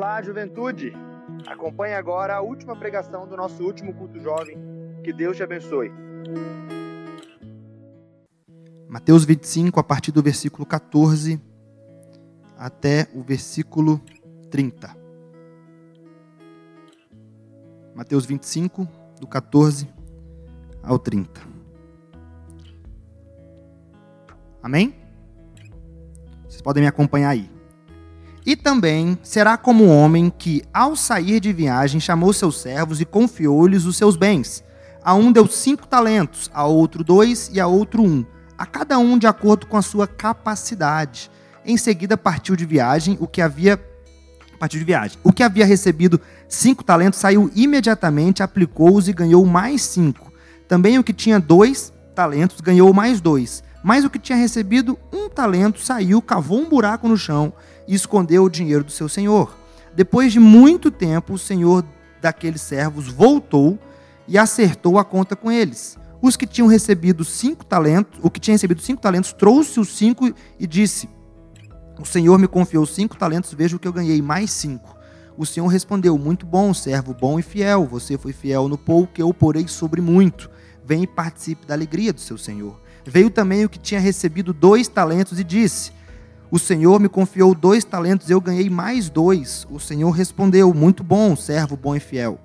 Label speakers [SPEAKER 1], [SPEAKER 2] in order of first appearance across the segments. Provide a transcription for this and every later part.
[SPEAKER 1] Olá, juventude! Acompanhe agora a última pregação do nosso último culto jovem. Que Deus te abençoe.
[SPEAKER 2] Mateus 25, a partir do versículo 14 até o versículo 30. Mateus 25, do 14 ao 30. Amém? Vocês podem me acompanhar aí. E também será como um homem que, ao sair de viagem, chamou seus servos e confiou-lhes os seus bens. A um deu cinco talentos, a outro dois e a outro um, a cada um de acordo com a sua capacidade. Em seguida partiu de viagem, o que havia partiu de viagem. O que havia recebido cinco talentos saiu imediatamente, aplicou-os e ganhou mais cinco. Também o que tinha dois talentos ganhou mais dois. Mas o que tinha recebido um talento saiu, cavou um buraco no chão e escondeu o dinheiro do seu senhor. Depois de muito tempo, o senhor daqueles servos voltou e acertou a conta com eles. Os que tinham recebido cinco talentos, o que tinha recebido cinco talentos, trouxe os cinco e disse: O senhor me confiou cinco talentos, veja o que eu ganhei, mais cinco. O senhor respondeu: Muito bom, servo bom e fiel. Você foi fiel no pouco, eu porei sobre muito. Vem e participe da alegria do seu senhor. Veio também o que tinha recebido dois talentos e disse: O Senhor me confiou dois talentos, eu ganhei mais dois. O Senhor respondeu: Muito bom, servo bom e fiel.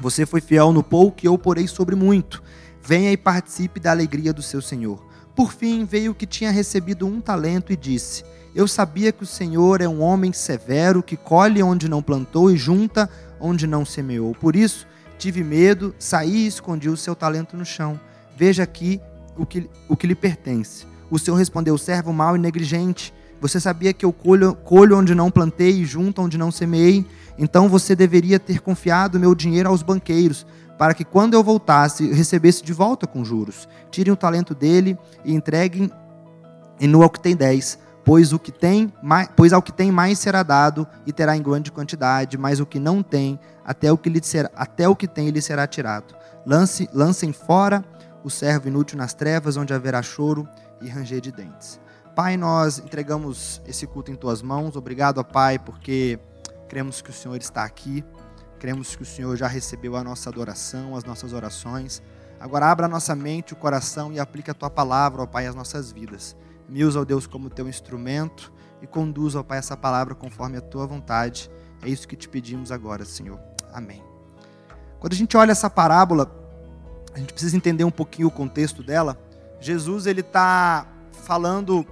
[SPEAKER 2] Você foi fiel no pouco eu porei sobre muito. Venha e participe da alegria do seu Senhor. Por fim, veio o que tinha recebido um talento e disse: Eu sabia que o Senhor é um homem severo, que colhe onde não plantou e junta onde não semeou. Por isso, tive medo, saí e escondi o seu talento no chão. Veja aqui o que, o que lhe pertence. O Senhor respondeu: servo mau e negligente. Você sabia que eu colho, colho onde não plantei e junto onde não semeei? Então você deveria ter confiado meu dinheiro aos banqueiros, para que quando eu voltasse, recebesse de volta com juros. Tirem o talento dele e entreguem e no ao que tem dez. Pois, o que tem, pois ao que tem mais será dado e terá em grande quantidade, mas o que não tem, até o que, lhe será, até o que tem lhe será tirado. Lance, lancem fora o servo inútil nas trevas, onde haverá choro e ranger de dentes. Pai, nós entregamos esse culto em tuas mãos. Obrigado, Pai, porque cremos que o Senhor está aqui. Cremos que o Senhor já recebeu a nossa adoração, as nossas orações. Agora abra a nossa mente, o coração e aplique a tua palavra, ó Pai, às nossas vidas. Me usa, ó Deus, como teu instrumento e conduza, ó Pai, essa palavra conforme a tua vontade. É isso que te pedimos agora, Senhor. Amém. Quando a gente olha essa parábola, a gente precisa entender um pouquinho o contexto dela. Jesus ele está falando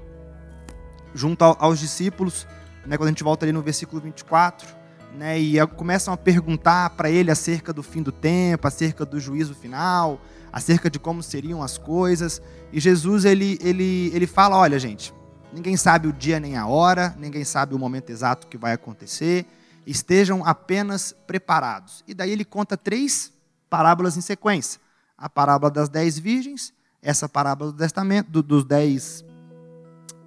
[SPEAKER 2] junto aos discípulos, né, quando a gente volta ali no versículo 24, né, e começam a perguntar para ele acerca do fim do tempo, acerca do juízo final, acerca de como seriam as coisas. E Jesus ele, ele, ele fala: olha, gente, ninguém sabe o dia nem a hora, ninguém sabe o momento exato que vai acontecer, estejam apenas preparados. E daí ele conta três parábolas em sequência a parábola das dez virgens, essa parábola do testamento, do, dos dez,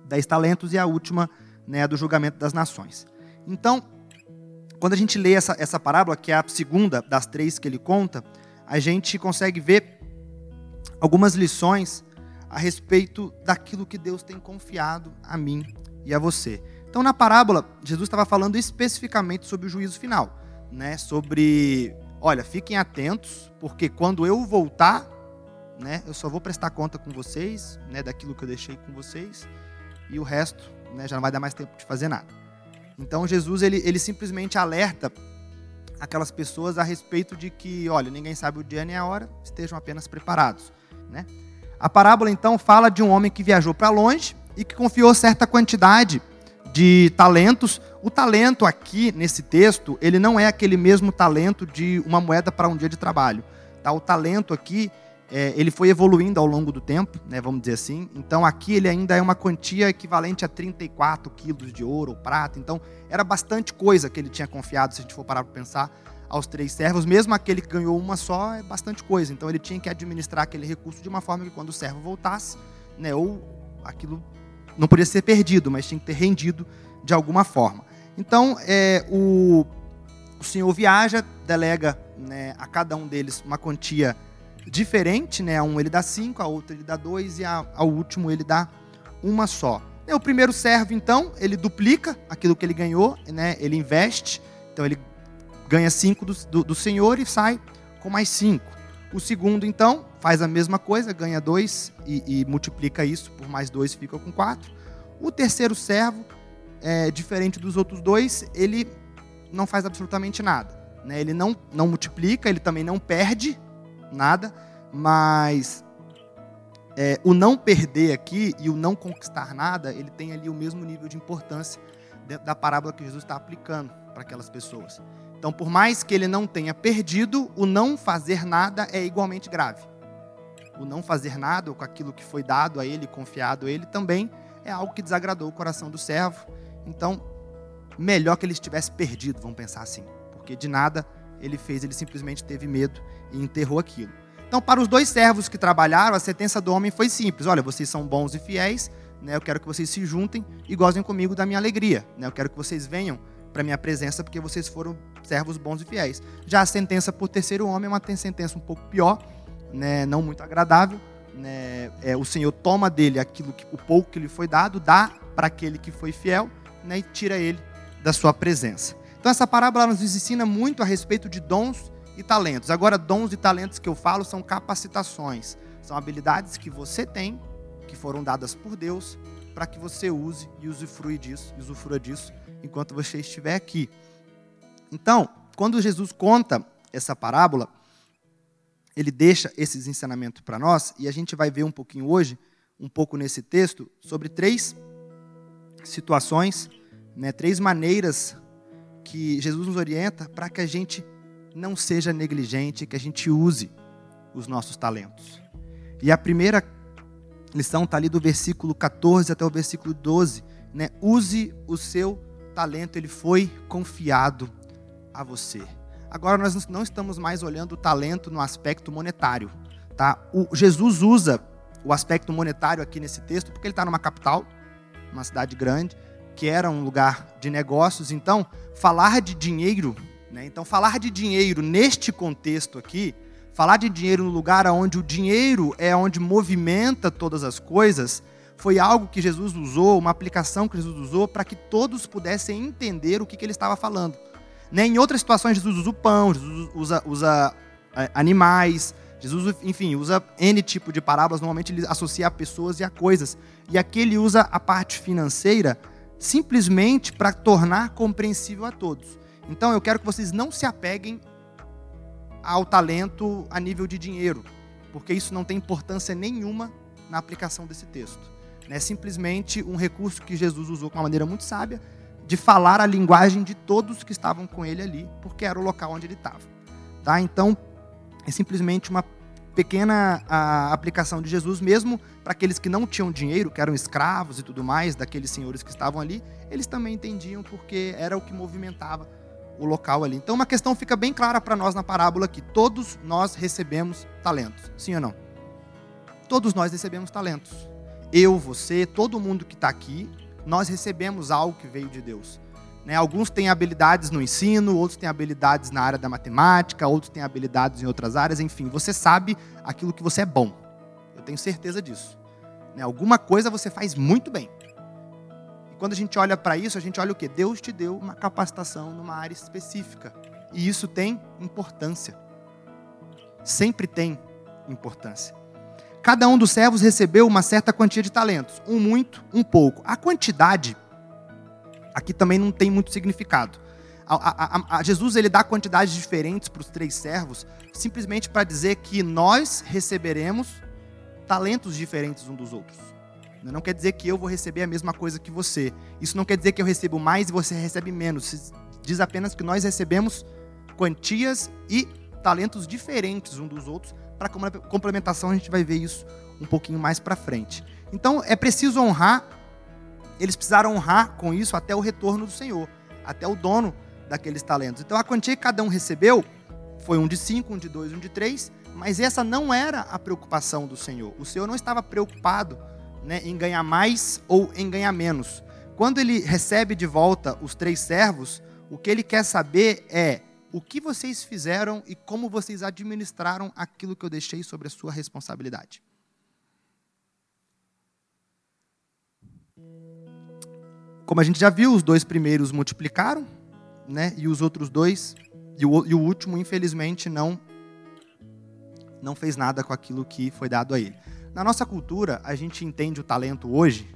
[SPEAKER 2] dez talentos e a última né, do julgamento das nações. Então, quando a gente lê essa, essa parábola, que é a segunda das três que ele conta, a gente consegue ver algumas lições a respeito daquilo que Deus tem confiado a mim e a você. Então, na parábola, Jesus estava falando especificamente sobre o juízo final, né? sobre olha, fiquem atentos, porque quando eu voltar, né, eu só vou prestar conta com vocês, né, daquilo que eu deixei com vocês, e o resto, né, já não vai dar mais tempo de fazer nada. Então Jesus ele, ele simplesmente alerta aquelas pessoas a respeito de que, olha, ninguém sabe o dia nem a hora, estejam apenas preparados, né? A parábola então fala de um homem que viajou para longe e que confiou certa quantidade de talentos. O talento aqui nesse texto, ele não é aquele mesmo talento de uma moeda para um dia de trabalho. Tá? O talento aqui, é, ele foi evoluindo ao longo do tempo, né, vamos dizer assim. Então aqui ele ainda é uma quantia equivalente a 34 quilos de ouro ou prata. Então era bastante coisa que ele tinha confiado, se a gente for parar para pensar, aos três servos. Mesmo aquele que ganhou uma só é bastante coisa. Então ele tinha que administrar aquele recurso de uma forma que quando o servo voltasse, né, ou aquilo não podia ser perdido, mas tinha que ter rendido de alguma forma. Então, é, o, o senhor viaja, delega né, a cada um deles uma quantia diferente, né? Um ele dá cinco, a outro ele dá dois e a, ao último ele dá uma só. o primeiro servo, então, ele duplica aquilo que ele ganhou, né? ele investe, então ele ganha cinco do, do, do senhor e sai com mais cinco. O segundo, então, faz a mesma coisa, ganha dois e, e multiplica isso por mais dois, fica com quatro. O terceiro servo, é, diferente dos outros dois, ele não faz absolutamente nada. Né? Ele não, não multiplica, ele também não perde nada, mas é, o não perder aqui e o não conquistar nada, ele tem ali o mesmo nível de importância da parábola que Jesus está aplicando para aquelas pessoas. Então, por mais que ele não tenha perdido, o não fazer nada é igualmente grave. O não fazer nada com aquilo que foi dado a ele, confiado a ele, também é algo que desagradou o coração do servo. Então, melhor que ele estivesse perdido, vamos pensar assim. Porque de nada ele fez, ele simplesmente teve medo e enterrou aquilo. Então, para os dois servos que trabalharam, a sentença do homem foi simples: olha, vocês são bons e fiéis, né? eu quero que vocês se juntem e gozem comigo da minha alegria. Né? Eu quero que vocês venham para minha presença porque vocês foram servos bons e fiéis. Já a sentença por terceiro homem é uma sentença um pouco pior, né? não muito agradável. Né? É, o Senhor toma dele aquilo que, o pouco que lhe foi dado, dá para aquele que foi fiel né? e tira ele da sua presença. Então, essa parábola nos ensina muito a respeito de dons e talentos. Agora, dons e talentos que eu falo são capacitações. São habilidades que você tem, que foram dadas por Deus, para que você use e usufrua disso, usufrua disso enquanto você estiver aqui. Então, quando Jesus conta essa parábola, ele deixa esses ensinamentos para nós e a gente vai ver um pouquinho hoje, um pouco nesse texto, sobre três situações, né, três maneiras que Jesus nos orienta para que a gente não seja negligente, que a gente use os nossos talentos. E a primeira lição está ali do versículo 14 até o versículo 12. Né? Use o seu talento, ele foi confiado a você. Agora nós não estamos mais olhando o talento no aspecto monetário. Tá? O, Jesus usa o aspecto monetário aqui nesse texto porque ele está numa capital, uma cidade grande, que era um lugar de negócios. Então, falar de dinheiro né? Então, falar de dinheiro neste contexto aqui, falar de dinheiro no lugar onde o dinheiro é onde movimenta todas as coisas, foi algo que Jesus usou, uma aplicação que Jesus usou para que todos pudessem entender o que, que ele estava falando. Né? Em outras situações, Jesus usa o pão, Jesus usa, usa é, animais, Jesus, enfim, usa N tipo de parábolas, normalmente ele associa a pessoas e a coisas. E aqui ele usa a parte financeira simplesmente para tornar compreensível a todos. Então eu quero que vocês não se apeguem ao talento a nível de dinheiro, porque isso não tem importância nenhuma na aplicação desse texto. É simplesmente um recurso que Jesus usou com uma maneira muito sábia de falar a linguagem de todos que estavam com ele ali, porque era o local onde ele estava. Tá? Então, é simplesmente uma pequena a, aplicação de Jesus, mesmo para aqueles que não tinham dinheiro, que eram escravos e tudo mais, daqueles senhores que estavam ali, eles também entendiam porque era o que movimentava o local ali. Então, uma questão fica bem clara para nós na parábola que todos nós recebemos talentos. Sim ou não? Todos nós recebemos talentos. Eu, você, todo mundo que está aqui, nós recebemos algo que veio de Deus. Né? Alguns têm habilidades no ensino, outros têm habilidades na área da matemática, outros têm habilidades em outras áreas. Enfim, você sabe aquilo que você é bom. Eu tenho certeza disso. Né? Alguma coisa você faz muito bem. Quando a gente olha para isso, a gente olha o que? Deus te deu uma capacitação numa área específica. E isso tem importância. Sempre tem importância. Cada um dos servos recebeu uma certa quantia de talentos. Um muito, um pouco. A quantidade aqui também não tem muito significado. A, a, a Jesus ele dá quantidades diferentes para os três servos, simplesmente para dizer que nós receberemos talentos diferentes um dos outros. Não quer dizer que eu vou receber a mesma coisa que você. Isso não quer dizer que eu recebo mais e você recebe menos. Diz apenas que nós recebemos quantias e talentos diferentes um dos outros. Para complementação, a gente vai ver isso um pouquinho mais para frente. Então, é preciso honrar. Eles precisaram honrar com isso até o retorno do Senhor, até o dono daqueles talentos. Então, a quantia que cada um recebeu foi um de cinco, um de dois, um de três. Mas essa não era a preocupação do Senhor. O Senhor não estava preocupado né, em ganhar mais ou em ganhar menos. Quando ele recebe de volta os três servos, o que ele quer saber é o que vocês fizeram e como vocês administraram aquilo que eu deixei sobre a sua responsabilidade. como a gente já viu, os dois primeiros multiplicaram, né? E os outros dois, e o, e o último, infelizmente, não não fez nada com aquilo que foi dado a ele. Na nossa cultura, a gente entende o talento hoje,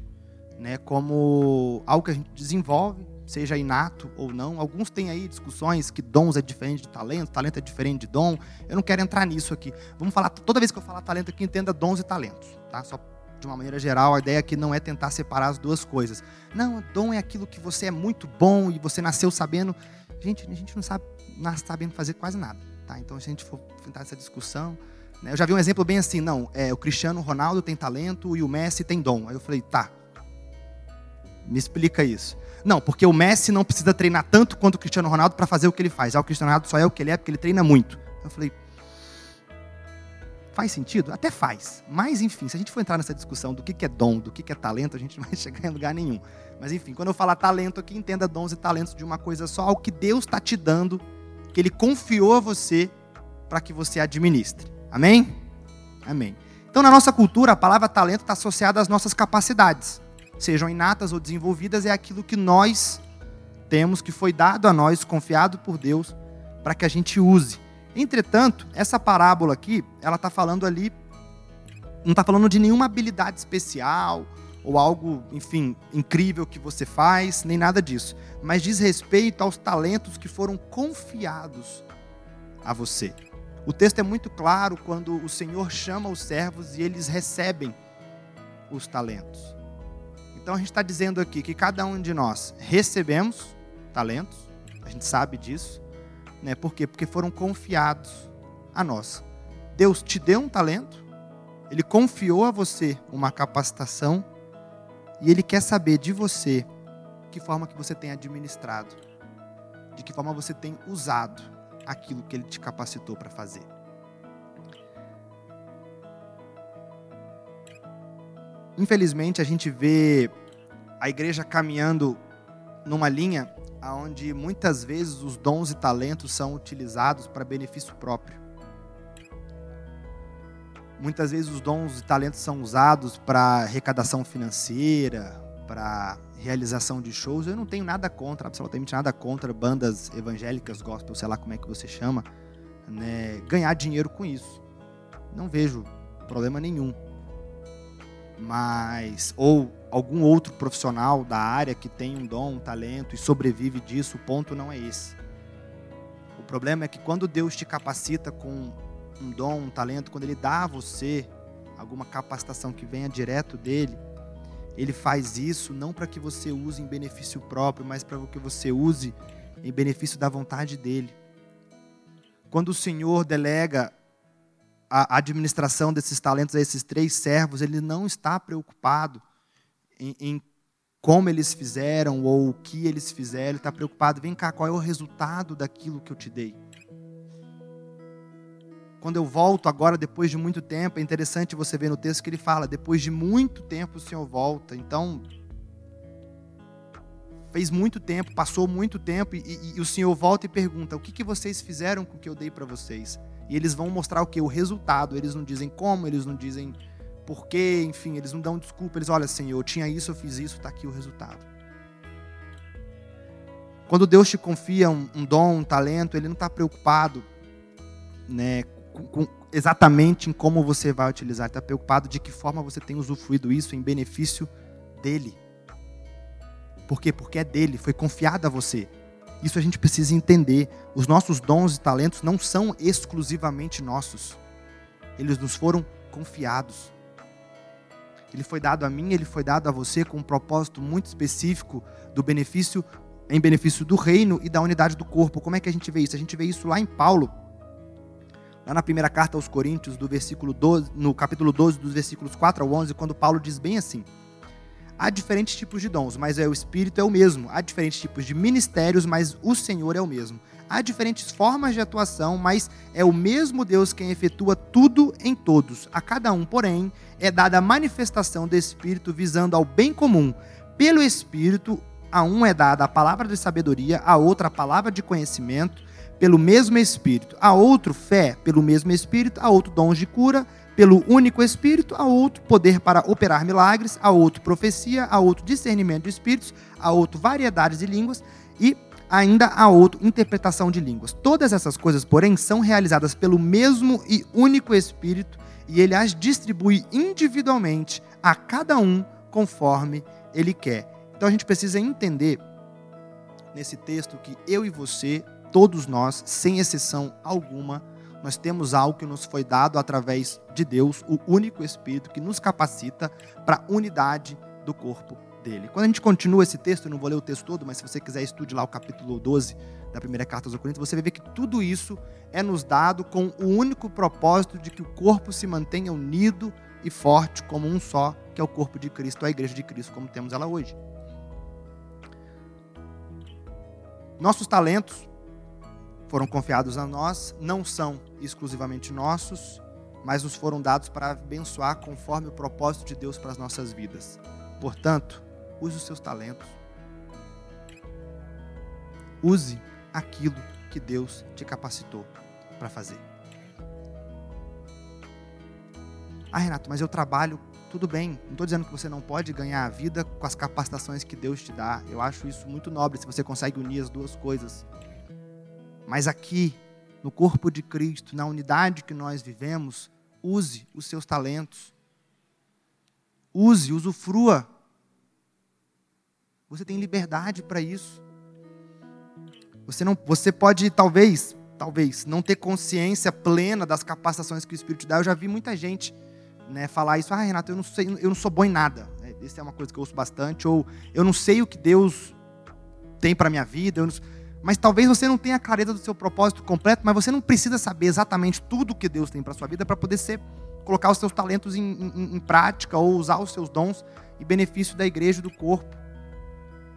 [SPEAKER 2] né, como algo que a gente desenvolve, seja inato ou não. Alguns têm aí discussões que dons é diferente de talento, talento é diferente de dom. Eu não quero entrar nisso aqui. Vamos falar, toda vez que eu falar talento aqui, entenda dons e talentos, tá? Só de uma maneira geral, a ideia aqui não é tentar separar as duas coisas. Não, dom é aquilo que você é muito bom e você nasceu sabendo. Gente, a gente não sabe, nasce sabendo fazer quase nada, tá? Então, se a gente for tentar essa discussão? Eu já vi um exemplo bem assim, não, é, o Cristiano Ronaldo tem talento e o Messi tem dom. Aí eu falei, tá, me explica isso. Não, porque o Messi não precisa treinar tanto quanto o Cristiano Ronaldo para fazer o que ele faz. Ah, o Cristiano Ronaldo só é o que ele é porque ele treina muito. Eu falei, faz sentido? Até faz. Mas, enfim, se a gente for entrar nessa discussão do que é dom, do que é talento, a gente não vai chegar em lugar nenhum. Mas, enfim, quando eu falar talento aqui, entenda dons e talentos de uma coisa só, algo que Deus está te dando, que Ele confiou a você para que você administre. Amém? Amém. Então, na nossa cultura, a palavra talento está associada às nossas capacidades sejam inatas ou desenvolvidas, é aquilo que nós temos, que foi dado a nós, confiado por Deus, para que a gente use. Entretanto, essa parábola aqui, ela está falando ali, não está falando de nenhuma habilidade especial, ou algo, enfim, incrível que você faz, nem nada disso. Mas diz respeito aos talentos que foram confiados a você. O texto é muito claro quando o Senhor chama os servos e eles recebem os talentos. Então a gente está dizendo aqui que cada um de nós recebemos talentos, a gente sabe disso, né? Por quê? Porque foram confiados a nós. Deus te deu um talento, Ele confiou a você uma capacitação e Ele quer saber de você que forma que você tem administrado, de que forma você tem usado aquilo que Ele te capacitou para fazer. Infelizmente, a gente vê a igreja caminhando numa linha onde muitas vezes os dons e talentos são utilizados para benefício próprio. Muitas vezes os dons e talentos são usados para arrecadação financeira, para realização de shows. Eu não tenho nada contra, absolutamente nada contra bandas evangélicas, gospel, sei lá como é que você chama, né, ganhar dinheiro com isso. Não vejo problema nenhum mas ou algum outro profissional da área que tem um dom, um talento e sobrevive disso, o ponto não é esse. O problema é que quando Deus te capacita com um dom, um talento, quando Ele dá a você alguma capacitação que venha direto dele, Ele faz isso não para que você use em benefício próprio, mas para que você use em benefício da vontade dele. Quando o Senhor delega a administração desses talentos a esses três servos, ele não está preocupado em, em como eles fizeram ou o que eles fizeram, ele está preocupado, vem cá, qual é o resultado daquilo que eu te dei? Quando eu volto agora, depois de muito tempo, é interessante você ver no texto que ele fala, depois de muito tempo o Senhor volta. Então, fez muito tempo, passou muito tempo, e, e, e o Senhor volta e pergunta: o que, que vocês fizeram com o que eu dei para vocês? E eles vão mostrar o que? O resultado. Eles não dizem como, eles não dizem porquê, enfim, eles não dão desculpa. Eles, olha, Senhor, eu tinha isso, eu fiz isso, está aqui o resultado. Quando Deus te confia um, um dom, um talento, Ele não está preocupado né, com, exatamente em como você vai utilizar. Está preocupado de que forma você tem usufruído isso em benefício dEle. Por quê? Porque é dele, foi confiado a você. Isso a gente precisa entender. Os nossos dons e talentos não são exclusivamente nossos. Eles nos foram confiados. Ele foi dado a mim, ele foi dado a você com um propósito muito específico do benefício em benefício do reino e da unidade do corpo. Como é que a gente vê isso? A gente vê isso lá em Paulo, lá na primeira carta aos Coríntios, do versículo 12, no capítulo 12, dos versículos 4 ao 11, quando Paulo diz bem assim: Há diferentes tipos de dons, mas é o Espírito é o mesmo. Há diferentes tipos de ministérios, mas o Senhor é o mesmo. Há diferentes formas de atuação, mas é o mesmo Deus quem efetua tudo em todos. A cada um, porém, é dada a manifestação do Espírito visando ao bem comum. Pelo Espírito, a um é dada a palavra de sabedoria, a outra a palavra de conhecimento, pelo mesmo Espírito. A outro fé, pelo mesmo Espírito, a outro dons de cura, pelo único Espírito, a outro poder para operar milagres, a outro profecia, a outro discernimento de espíritos, a outro variedades de línguas. E ainda a outro interpretação de línguas. Todas essas coisas, porém, são realizadas pelo mesmo e único Espírito. E ele as distribui individualmente a cada um conforme ele quer. Então a gente precisa entender nesse texto que eu e você, todos nós, sem exceção alguma, nós temos algo que nos foi dado através de Deus, o único Espírito que nos capacita para a unidade do corpo dele. Quando a gente continua esse texto, eu não vou ler o texto todo, mas se você quiser estude lá o capítulo 12 da primeira carta aos Coríntios, você vai ver que tudo isso é nos dado com o único propósito de que o corpo se mantenha unido e forte como um só, que é o corpo de Cristo, a igreja de Cristo, como temos ela hoje. Nossos talentos foram confiados a nós, não são exclusivamente nossos, mas nos foram dados para abençoar conforme o propósito de Deus para as nossas vidas. Portanto, use os seus talentos. Use aquilo que Deus te capacitou para fazer. Ah, Renato, mas eu trabalho, tudo bem. Não estou dizendo que você não pode ganhar a vida com as capacitações que Deus te dá. Eu acho isso muito nobre se você consegue unir as duas coisas. Mas aqui, no corpo de Cristo, na unidade que nós vivemos, use os seus talentos. Use, usufrua. Você tem liberdade para isso. Você não, você pode talvez, talvez não ter consciência plena das capacitações que o Espírito dá. Eu já vi muita gente, né, falar isso. Ah, Renato, eu não sei, eu não sou bom em nada. Essa é uma coisa que eu ouço bastante. Ou eu não sei o que Deus tem para minha vida. Eu não, mas talvez você não tenha clareza do seu propósito completo, mas você não precisa saber exatamente tudo o que Deus tem para sua vida para poder ser, colocar os seus talentos em, em, em, prática ou usar os seus dons em benefício da igreja e do corpo.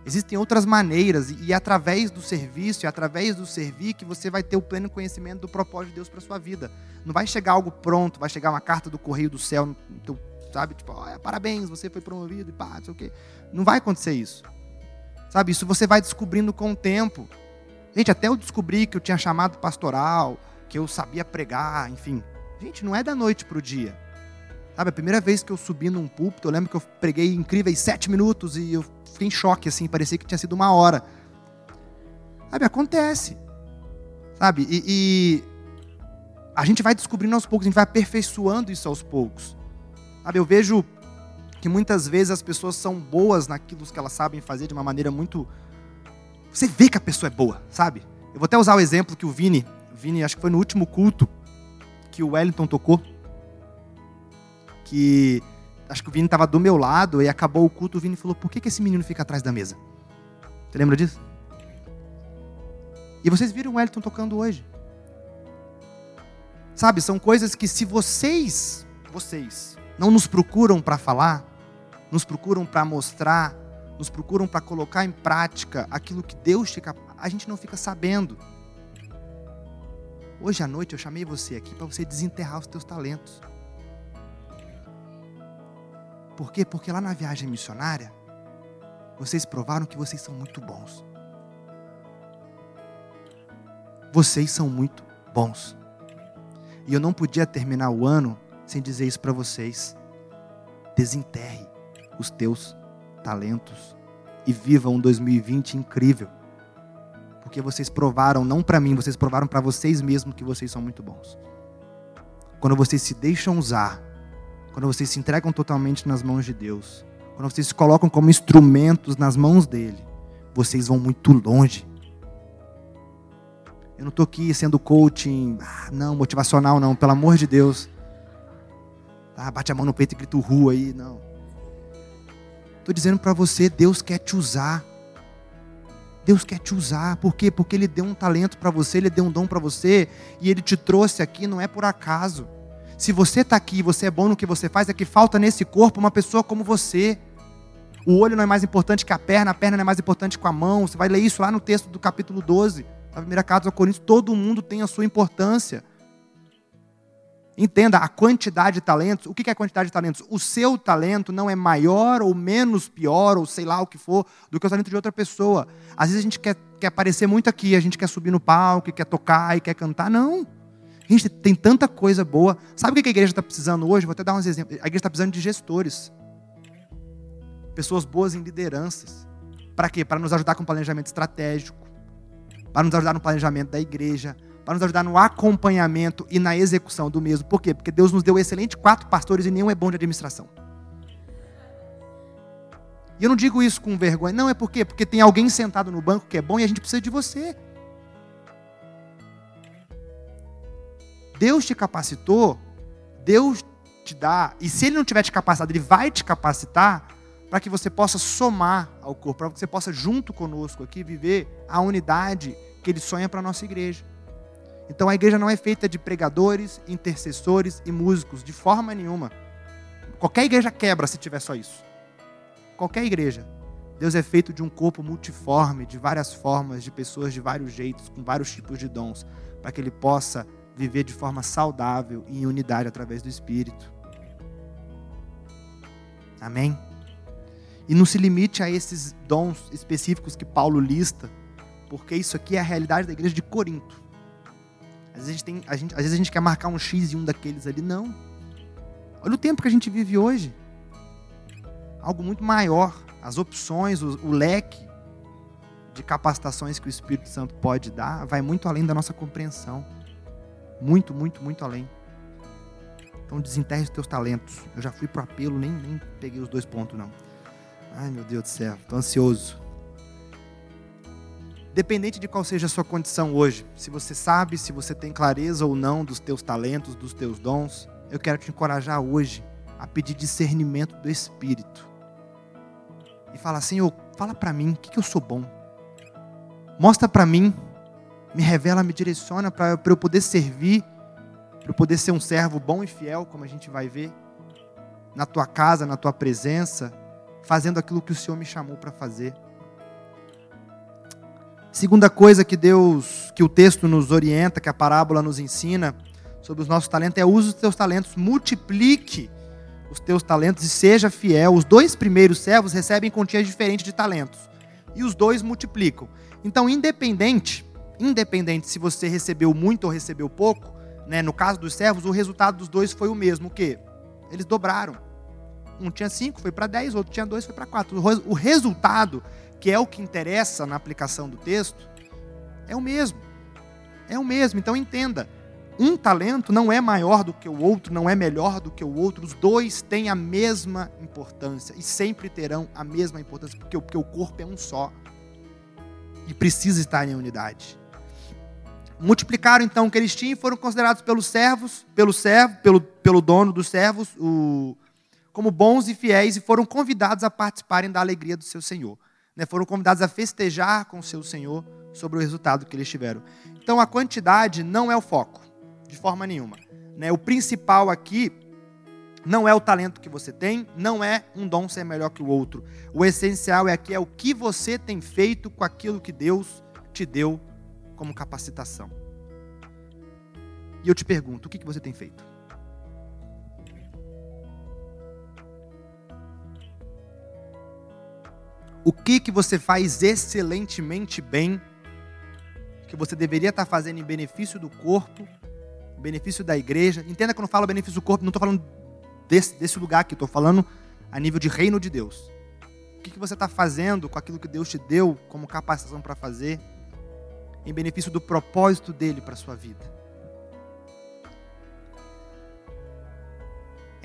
[SPEAKER 2] Existem outras maneiras, e é através do serviço, é através do servir, que você vai ter o pleno conhecimento do propósito de Deus para sua vida. Não vai chegar algo pronto, vai chegar uma carta do correio do céu, teu, sabe? Tipo, oh, parabéns, você foi promovido e pá, não sei o quê. Não vai acontecer isso. Sabe? Isso você vai descobrindo com o tempo. Gente, até eu descobri que eu tinha chamado pastoral, que eu sabia pregar, enfim. Gente, não é da noite para o dia. Sabe, a primeira vez que eu subi num púlpito, eu lembro que eu preguei incríveis sete minutos e eu fiquei em choque, assim, parecia que tinha sido uma hora. Sabe, acontece. Sabe, e, e a gente vai descobrindo aos poucos, a gente vai aperfeiçoando isso aos poucos. Sabe, eu vejo que muitas vezes as pessoas são boas naquilo que elas sabem fazer de uma maneira muito você vê que a pessoa é boa, sabe? Eu vou até usar o exemplo que o Vini, Vini, acho que foi no último culto que o Wellington tocou, que acho que o Vini estava do meu lado e acabou o culto, o Vini falou: "Por que, que esse menino fica atrás da mesa?" Você lembra disso? E vocês viram o Wellington tocando hoje. Sabe, são coisas que se vocês, vocês, não nos procuram para falar, nos procuram para mostrar, nos procuram para colocar em prática aquilo que Deus te a gente não fica sabendo. Hoje à noite eu chamei você aqui para você desenterrar os teus talentos. Por quê? Porque lá na viagem missionária, vocês provaram que vocês são muito bons. Vocês são muito bons. E eu não podia terminar o ano sem dizer isso para vocês. Desenterre os teus talentos e viva um 2020 incrível. Porque vocês provaram, não para mim, vocês provaram para vocês mesmos que vocês são muito bons. Quando vocês se deixam usar, quando vocês se entregam totalmente nas mãos de Deus, quando vocês se colocam como instrumentos nas mãos dele, vocês vão muito longe. Eu não estou aqui sendo coaching, ah, não, motivacional não, pelo amor de Deus. Ah, bate a mão no peito e grita rua aí, não. Estou dizendo para você, Deus quer te usar. Deus quer te usar. Por quê? Porque Ele deu um talento para você, Ele deu um dom para você e Ele te trouxe aqui, não é por acaso. Se você está aqui você é bom no que você faz, é que falta nesse corpo uma pessoa como você. O olho não é mais importante que a perna, a perna não é mais importante que a mão. Você vai ler isso lá no texto do capítulo 12, da primeira carta aos Coríntios. Todo mundo tem a sua importância. Entenda a quantidade de talentos. O que é a quantidade de talentos? O seu talento não é maior ou menos pior, ou sei lá o que for, do que o talento de outra pessoa. Às vezes a gente quer, quer aparecer muito aqui, a gente quer subir no palco, quer tocar e quer cantar. Não. Gente, tem tanta coisa boa. Sabe o que a igreja está precisando hoje? Vou até dar uns exemplos. A igreja está precisando de gestores. Pessoas boas em lideranças. Para quê? Para nos ajudar com planejamento estratégico. Para nos ajudar no planejamento da igreja. Para nos ajudar no acompanhamento e na execução do mesmo. Por quê? Porque Deus nos deu excelente quatro pastores e nenhum é bom de administração. E eu não digo isso com vergonha. Não, é por quê? Porque tem alguém sentado no banco que é bom e a gente precisa de você. Deus te capacitou, Deus te dá, e se Ele não tiver te capacitado, Ele vai te capacitar para que você possa somar ao corpo, para que você possa, junto conosco aqui, viver a unidade que Ele sonha para a nossa igreja. Então a igreja não é feita de pregadores, intercessores e músicos, de forma nenhuma. Qualquer igreja quebra se tiver só isso. Qualquer igreja. Deus é feito de um corpo multiforme, de várias formas, de pessoas de vários jeitos, com vários tipos de dons, para que Ele possa viver de forma saudável e em unidade através do Espírito. Amém? E não se limite a esses dons específicos que Paulo lista, porque isso aqui é a realidade da igreja de Corinto. Às vezes tem, a gente, às vezes a gente quer marcar um X em um daqueles ali. Não. Olha o tempo que a gente vive hoje. Algo muito maior. As opções, o, o leque de capacitações que o Espírito Santo pode dar vai muito além da nossa compreensão. Muito, muito, muito além. Então desenterre os teus talentos. Eu já fui pro apelo, nem, nem peguei os dois pontos, não. Ai, meu Deus do céu, tô ansioso. Dependente de qual seja a sua condição hoje, se você sabe, se você tem clareza ou não dos teus talentos, dos teus dons, eu quero te encorajar hoje a pedir discernimento do Espírito. E falar assim, oh, fala para mim, o que, que eu sou bom? Mostra para mim me revela, me direciona para eu poder servir, para eu poder ser um servo bom e fiel, como a gente vai ver, na tua casa, na tua presença, fazendo aquilo que o Senhor me chamou para fazer. Segunda coisa que Deus, que o texto nos orienta, que a parábola nos ensina sobre os nossos talentos, é use os teus talentos, multiplique os teus talentos e seja fiel. Os dois primeiros servos recebem quantias diferentes de talentos e os dois multiplicam. Então, independente independente se você recebeu muito ou recebeu pouco, né, no caso dos servos, o resultado dos dois foi o mesmo. O quê? Eles dobraram. Um tinha cinco, foi para dez, outro tinha dois, foi para quatro. O resultado, que é o que interessa na aplicação do texto, é o mesmo. É o mesmo. Então entenda. Um talento não é maior do que o outro, não é melhor do que o outro. Os dois têm a mesma importância e sempre terão a mesma importância, porque, porque o corpo é um só e precisa estar em unidade. Multiplicaram então o que eles tinham e foram considerados pelos servos, pelo servo, pelo, pelo dono dos servos, o, como bons e fiéis e foram convidados a participarem da alegria do seu Senhor. Né? Foram convidados a festejar com seu Senhor sobre o resultado que eles tiveram. Então a quantidade não é o foco, de forma nenhuma. Né? O principal aqui não é o talento que você tem, não é um dom ser melhor que o outro. O essencial é aqui é o que você tem feito com aquilo que Deus te deu como capacitação. E eu te pergunto, o que você tem feito? O que que você faz excelentemente bem, que você deveria estar fazendo em benefício do corpo, benefício da igreja? Entenda que eu não falo benefício do corpo, não estou falando desse, desse lugar aqui, estou falando a nível de reino de Deus. O que, que você está fazendo com aquilo que Deus te deu como capacitação para fazer? em benefício do propósito dele para sua vida.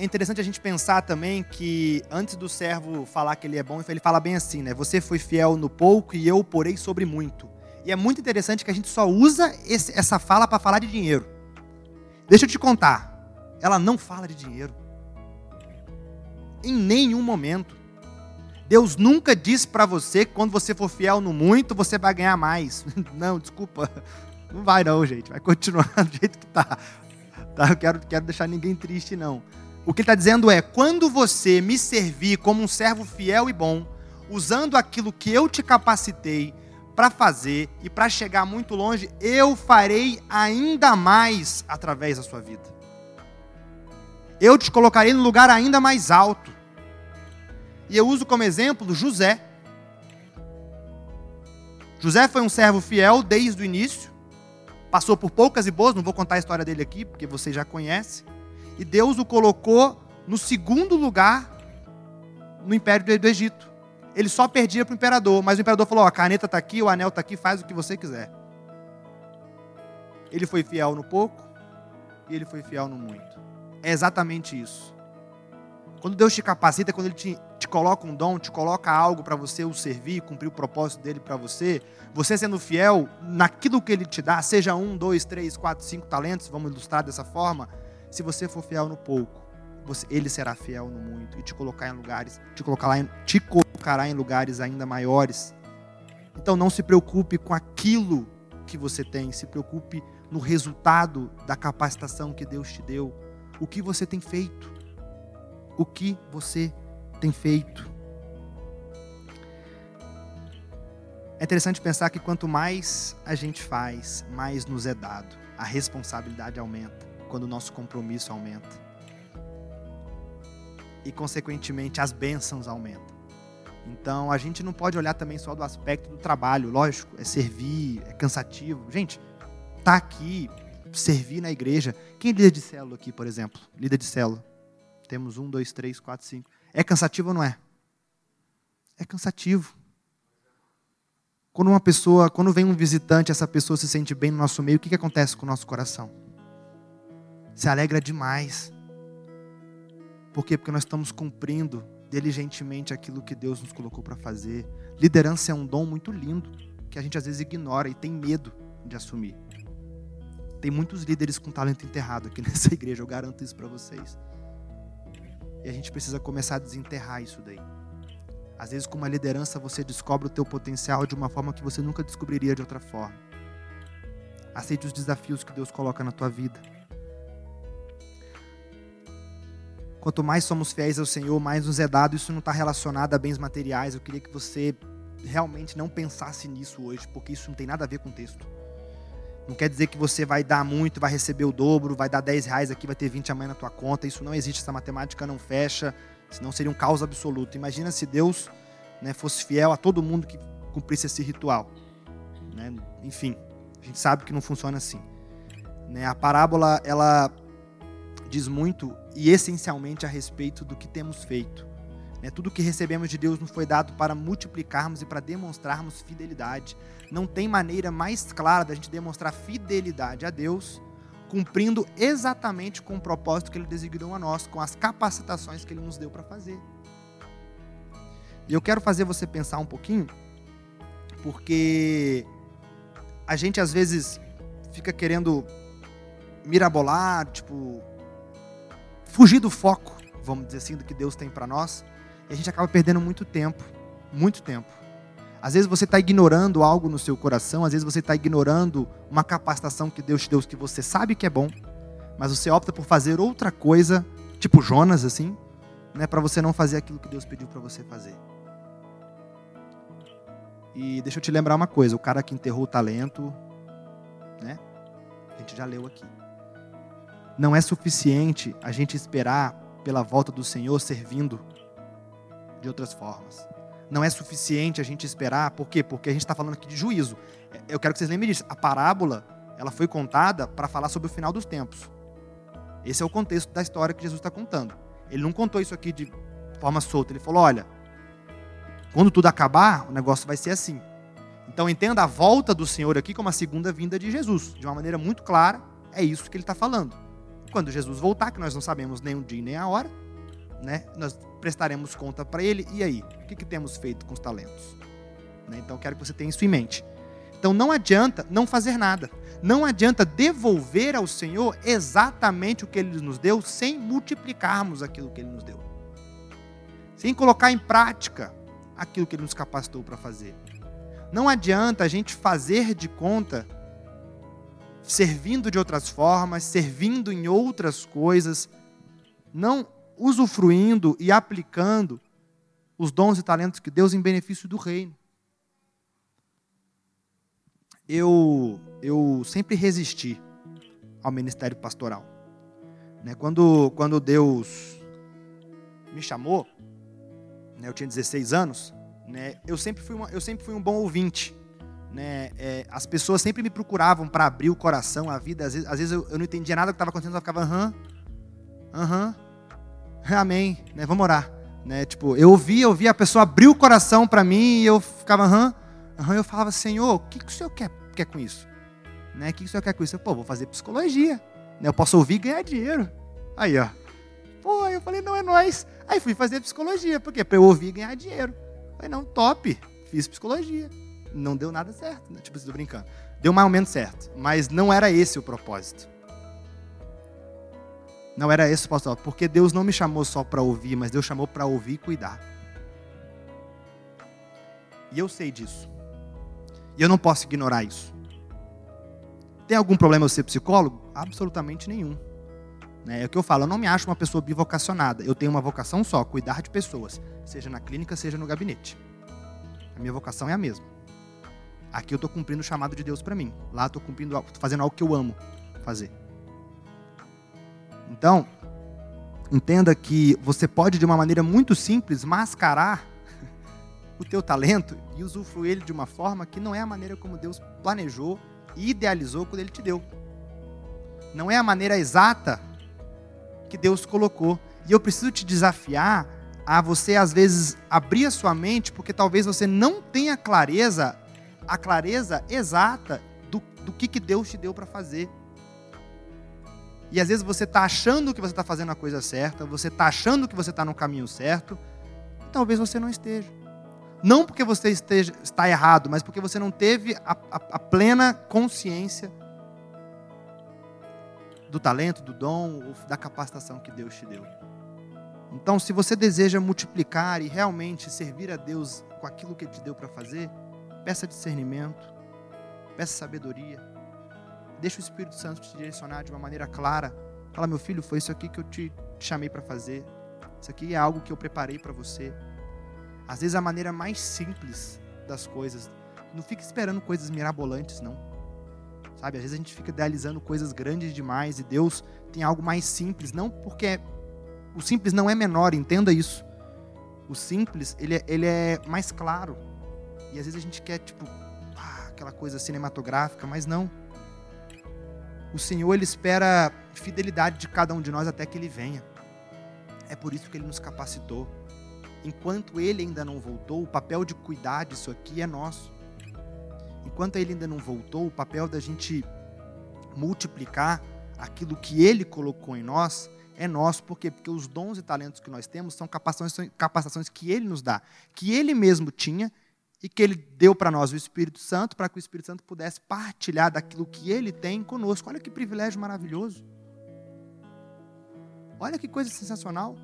[SPEAKER 2] É interessante a gente pensar também que antes do servo falar que ele é bom, ele fala bem assim, né? Você foi fiel no pouco e eu o porei sobre muito. E é muito interessante que a gente só usa esse, essa fala para falar de dinheiro. Deixa eu te contar, ela não fala de dinheiro. Em nenhum momento. Deus nunca disse para você que quando você for fiel no muito, você vai ganhar mais. Não, desculpa. Não vai não, gente. Vai continuar do jeito que tá. tá? Eu quero, quero deixar ninguém triste, não. O que ele está dizendo é: quando você me servir como um servo fiel e bom, usando aquilo que eu te capacitei para fazer e para chegar muito longe, eu farei ainda mais através da sua vida. Eu te colocarei no lugar ainda mais alto. E eu uso como exemplo José. José foi um servo fiel desde o início. passou por poucas e boas, não vou contar a história dele aqui, porque você já conhece. E Deus o colocou no segundo lugar no império do Egito. Ele só perdia para o imperador, mas o imperador falou: a caneta está aqui, o anel está aqui, faz o que você quiser. Ele foi fiel no pouco e ele foi fiel no muito. É exatamente isso. Quando Deus te capacita, quando Ele te, te coloca um dom, te coloca algo para você o servir, cumprir o propósito dele para você, você sendo fiel naquilo que Ele te dá, seja um, dois, três, quatro, cinco talentos, vamos ilustrar dessa forma, se você for fiel no pouco, você, Ele será fiel no muito e te colocar em lugares, te colocará em, te colocará em lugares ainda maiores. Então não se preocupe com aquilo que você tem, se preocupe no resultado da capacitação que Deus te deu, o que você tem feito o que você tem feito. É interessante pensar que quanto mais a gente faz, mais nos é dado. A responsabilidade aumenta quando o nosso compromisso aumenta. E, consequentemente, as bênçãos aumentam. Então, a gente não pode olhar também só do aspecto do trabalho. Lógico, é servir, é cansativo. Gente, tá aqui, servir na igreja. Quem é líder de célula aqui, por exemplo? Líder de célula. Temos um, dois, três, quatro, cinco. É cansativo ou não é? É cansativo. Quando uma pessoa, quando vem um visitante, essa pessoa se sente bem no nosso meio, o que, que acontece com o nosso coração? Se alegra demais. Por quê? Porque nós estamos cumprindo diligentemente aquilo que Deus nos colocou para fazer. Liderança é um dom muito lindo, que a gente às vezes ignora e tem medo de assumir. Tem muitos líderes com talento enterrado aqui nessa igreja, eu garanto isso para vocês. E a gente precisa começar a desenterrar isso daí. Às vezes, com uma liderança, você descobre o teu potencial de uma forma que você nunca descobriria de outra forma. Aceite os desafios que Deus coloca na tua vida. Quanto mais somos fiéis ao Senhor, mais nos é dado. Isso não está relacionado a bens materiais. Eu queria que você realmente não pensasse nisso hoje, porque isso não tem nada a ver com o texto. Não quer dizer que você vai dar muito, vai receber o dobro, vai dar 10 reais aqui, vai ter 20 amanhã na tua conta. Isso não existe, essa matemática não fecha, senão seria um caos absoluto. Imagina se Deus né, fosse fiel a todo mundo que cumprisse esse ritual. Né? Enfim, a gente sabe que não funciona assim. Né? A parábola, ela diz muito e essencialmente a respeito do que temos feito. Né? Tudo que recebemos de Deus nos foi dado para multiplicarmos e para demonstrarmos fidelidade. Não tem maneira mais clara da gente demonstrar fidelidade a Deus cumprindo exatamente com o propósito que Ele designou a nós, com as capacitações que Ele nos deu para fazer. E eu quero fazer você pensar um pouquinho, porque a gente às vezes fica querendo mirabolar, tipo, fugir do foco, vamos dizer assim, do que Deus tem para nós. E a gente acaba perdendo muito tempo, muito tempo. Às vezes você está ignorando algo no seu coração, às vezes você está ignorando uma capacitação que Deus te deu que você sabe que é bom, mas você opta por fazer outra coisa, tipo Jonas, assim, né, para você não fazer aquilo que Deus pediu para você fazer. E deixa eu te lembrar uma coisa: o cara que enterrou o talento, né? A gente já leu aqui. Não é suficiente a gente esperar pela volta do Senhor servindo de outras formas. Não é suficiente a gente esperar, por quê? Porque a gente está falando aqui de juízo. Eu quero que vocês lembrem disso. A parábola, ela foi contada para falar sobre o final dos tempos. Esse é o contexto da história que Jesus está contando. Ele não contou isso aqui de forma solta. Ele falou: olha, quando tudo acabar, o negócio vai ser assim. Então entenda a volta do Senhor aqui como a segunda vinda de Jesus. De uma maneira muito clara, é isso que ele está falando. Quando Jesus voltar, que nós não sabemos nem o dia nem a hora, né? Nós prestaremos conta para ele. E aí? O que, que temos feito com os talentos? Né? Então, quero que você tenha isso em mente. Então, não adianta não fazer nada. Não adianta devolver ao Senhor exatamente o que Ele nos deu sem multiplicarmos aquilo que Ele nos deu. Sem colocar em prática aquilo que Ele nos capacitou para fazer. Não adianta a gente fazer de conta servindo de outras formas, servindo em outras coisas, não usufruindo e aplicando os dons e talentos que Deus em benefício do reino. Eu, eu sempre resisti ao ministério pastoral. Né? Quando, quando Deus me chamou, né, eu tinha 16 anos, né, eu, sempre fui uma, eu sempre fui um bom ouvinte. Né? É, as pessoas sempre me procuravam para abrir o coração, a vida. Às vezes, às vezes eu, eu, não entendia nada do que estava acontecendo, eu ficava, aham, aham, amém, né? vamos orar. Né? Tipo, eu ouvia, eu ouvia, a pessoa abriu o coração para mim e eu ficava, aham, aham, eu falava, Senhor, o que, que o Senhor quer, quer com isso? Né? O que, que o Senhor quer com isso? Eu, Pô, vou fazer psicologia. Né? Eu posso ouvir e ganhar dinheiro. Aí, ó. Pô, eu falei, não é nós. Aí fui fazer psicologia. Por quê? Pra eu ouvir e ganhar dinheiro. Falei, não, top. Fiz psicologia. Não deu nada certo. Né? Tipo, estou brincando. Deu mais ou menos certo. Mas não era esse o propósito. Não era esse o propósito. Porque Deus não me chamou só para ouvir, mas Deus chamou para ouvir e cuidar. E eu sei disso. E eu não posso ignorar isso. Tem algum problema eu ser psicólogo? Absolutamente nenhum. Né? É o que eu falo, eu não me acho uma pessoa bivocacionada. Eu tenho uma vocação só, cuidar de pessoas, seja na clínica, seja no gabinete. A minha vocação é a mesma. Aqui eu estou cumprindo o chamado de Deus para mim. Lá estou cumprindo, tô fazendo algo que eu amo fazer. Então, entenda que você pode de uma maneira muito simples mascarar o teu talento e usufruir ele de uma forma que não é a maneira como Deus planejou e idealizou quando ele te deu. Não é a maneira exata que Deus colocou. E eu preciso te desafiar a você, às vezes, abrir a sua mente, porque talvez você não tenha clareza, a clareza exata do, do que, que Deus te deu para fazer. E às vezes você está achando que você está fazendo a coisa certa, você está achando que você está no caminho certo, e talvez você não esteja. Não porque você esteja, está errado, mas porque você não teve a, a, a plena consciência do talento, do dom, ou da capacitação que Deus te deu. Então, se você deseja multiplicar e realmente servir a Deus com aquilo que Ele te deu para fazer, peça discernimento, peça sabedoria, deixa o Espírito Santo te direcionar de uma maneira clara. Fala, meu filho, foi isso aqui que eu te chamei para fazer. Isso aqui é algo que eu preparei para você. Às vezes a maneira mais simples das coisas. Não fique esperando coisas mirabolantes, não. Sabe? Às vezes a gente fica idealizando coisas grandes demais e Deus tem algo mais simples, não porque o simples não é menor, entenda isso. O simples, ele é, ele é mais claro. E às vezes a gente quer, tipo, ah, aquela coisa cinematográfica, mas não. O Senhor, ele espera fidelidade de cada um de nós até que ele venha. É por isso que ele nos capacitou enquanto ele ainda não voltou, o papel de cuidar disso aqui é nosso. Enquanto ele ainda não voltou, o papel da gente multiplicar aquilo que ele colocou em nós é nosso. Por quê? Porque os dons e talentos que nós temos são capacitações, capacitações que ele nos dá, que ele mesmo tinha e que ele deu para nós o Espírito Santo, para que o Espírito Santo pudesse partilhar daquilo que ele tem conosco. Olha que privilégio maravilhoso. Olha que coisa sensacional.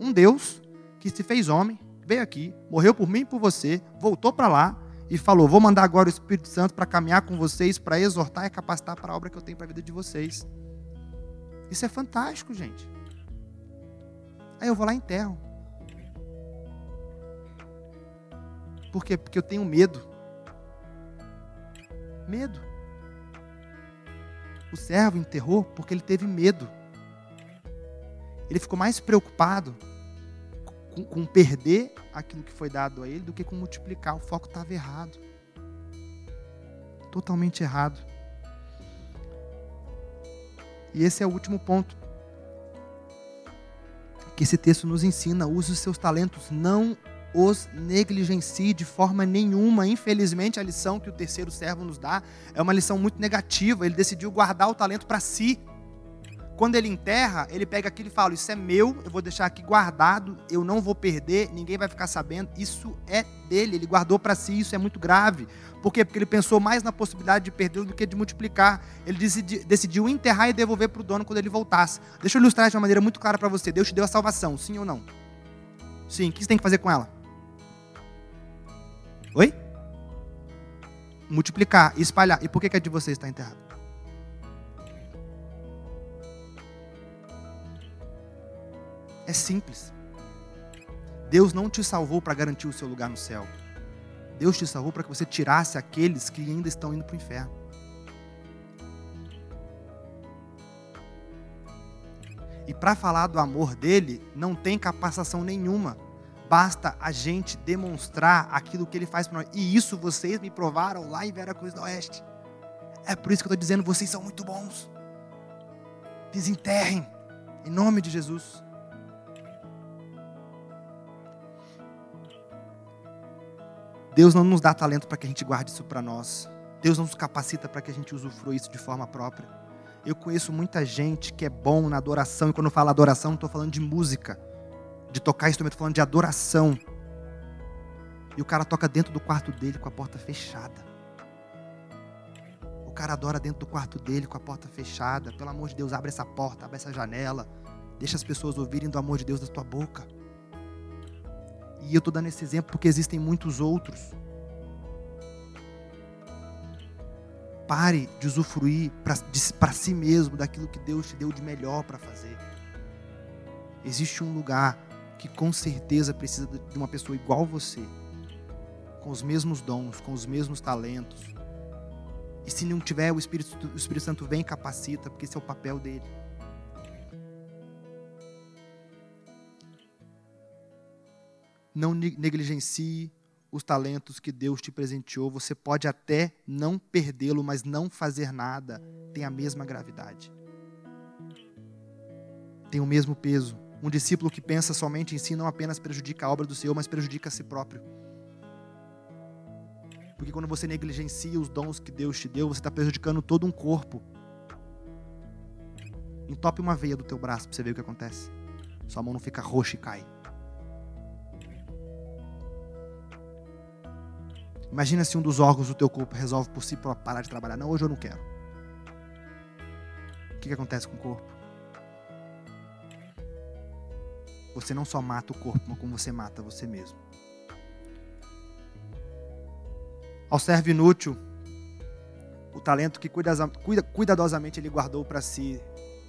[SPEAKER 2] Um Deus que se fez homem, veio aqui, morreu por mim e por você, voltou para lá e falou: Vou mandar agora o Espírito Santo para caminhar com vocês, para exortar e capacitar para a obra que eu tenho para a vida de vocês. Isso é fantástico, gente. Aí eu vou lá e enterro. Por quê? Porque eu tenho medo. Medo. O servo enterrou porque ele teve medo. Ele ficou mais preocupado com, com perder aquilo que foi dado a ele do que com multiplicar. O foco estava errado. Totalmente errado. E esse é o último ponto que esse texto nos ensina. Use os seus talentos, não os negligencie de forma nenhuma. Infelizmente, a lição que o terceiro servo nos dá é uma lição muito negativa. Ele decidiu guardar o talento para si. Quando ele enterra, ele pega aquilo e fala: Isso é meu, eu vou deixar aqui guardado, eu não vou perder, ninguém vai ficar sabendo. Isso é dele, ele guardou para si, isso é muito grave. Por quê? Porque ele pensou mais na possibilidade de perder do que de multiplicar. Ele decidiu, decidiu enterrar e devolver para o dono quando ele voltasse. Deixa eu ilustrar de uma maneira muito clara para você: Deus te deu a salvação, sim ou não? Sim, o que você tem que fazer com ela? Oi? Multiplicar, espalhar. E por que, que a de vocês está enterrada? É simples. Deus não te salvou para garantir o seu lugar no céu. Deus te salvou para que você tirasse aqueles que ainda estão indo para o inferno. E para falar do amor dele, não tem capacitação nenhuma. Basta a gente demonstrar aquilo que ele faz para nós. E isso vocês me provaram lá em Vera Cruz do Oeste. É por isso que eu estou dizendo, vocês são muito bons. Desenterrem, em nome de Jesus. Deus não nos dá talento para que a gente guarde isso para nós. Deus não nos capacita para que a gente usufrua isso de forma própria. Eu conheço muita gente que é bom na adoração, e quando eu falo adoração, não estou falando de música, de tocar instrumento, falando de adoração. E o cara toca dentro do quarto dele com a porta fechada. O cara adora dentro do quarto dele com a porta fechada. Pelo amor de Deus, abre essa porta, abre essa janela. Deixa as pessoas ouvirem do amor de Deus da tua boca. E eu estou dando esse exemplo porque existem muitos outros. Pare de usufruir para si mesmo daquilo que Deus te deu de melhor para fazer. Existe um lugar que com certeza precisa de uma pessoa igual você, com os mesmos dons, com os mesmos talentos. E se não tiver, o Espírito, o Espírito Santo vem e capacita, porque esse é o papel dele. Não negligencie os talentos que Deus te presenteou. Você pode até não perdê-lo, mas não fazer nada tem a mesma gravidade. Tem o mesmo peso. Um discípulo que pensa somente em si não apenas prejudica a obra do Senhor, mas prejudica a si próprio. Porque quando você negligencia os dons que Deus te deu, você está prejudicando todo um corpo. Entope uma veia do teu braço para você ver o que acontece. Sua mão não fica roxa e cai. Imagina se um dos órgãos do teu corpo resolve por si parar de trabalhar. Não, hoje eu não quero. O que, que acontece com o corpo? Você não só mata o corpo, mas como você mata você mesmo. Ao servo inútil, o talento que cuidadosamente ele guardou para si,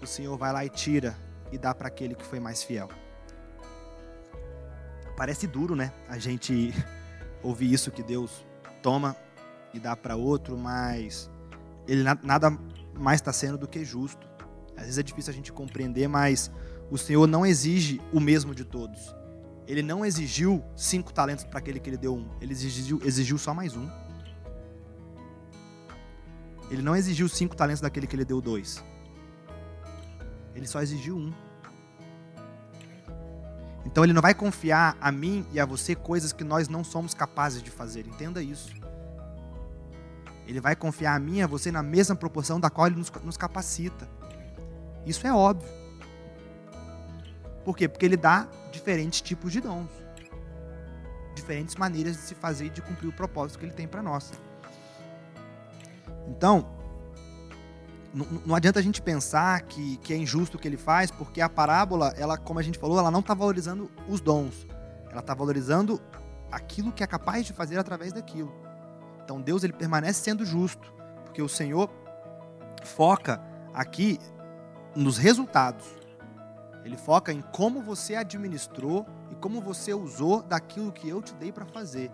[SPEAKER 2] o Senhor vai lá e tira e dá para aquele que foi mais fiel. Parece duro, né? A gente ouvir isso que Deus toma e dá para outro, mas ele nada mais está sendo do que justo. Às vezes é difícil a gente compreender, mas o Senhor não exige o mesmo de todos. Ele não exigiu cinco talentos para aquele que ele deu um. Ele exigiu, exigiu só mais um. Ele não exigiu cinco talentos daquele que ele deu dois. Ele só exigiu um. Então ele não vai confiar a mim e a você coisas que nós não somos capazes de fazer. Entenda isso. Ele vai confiar a mim e a você na mesma proporção da qual ele nos, nos capacita. Isso é óbvio. Por quê? Porque ele dá diferentes tipos de dons. Diferentes maneiras de se fazer e de cumprir o propósito que ele tem para nós. Então, não adianta a gente pensar que, que é injusto o que ele faz, porque a parábola, ela, como a gente falou, ela não está valorizando os dons. Ela está valorizando aquilo que é capaz de fazer através daquilo. Então Deus ele permanece sendo justo, porque o Senhor foca aqui nos resultados. Ele foca em como você administrou e como você usou daquilo que eu te dei para fazer.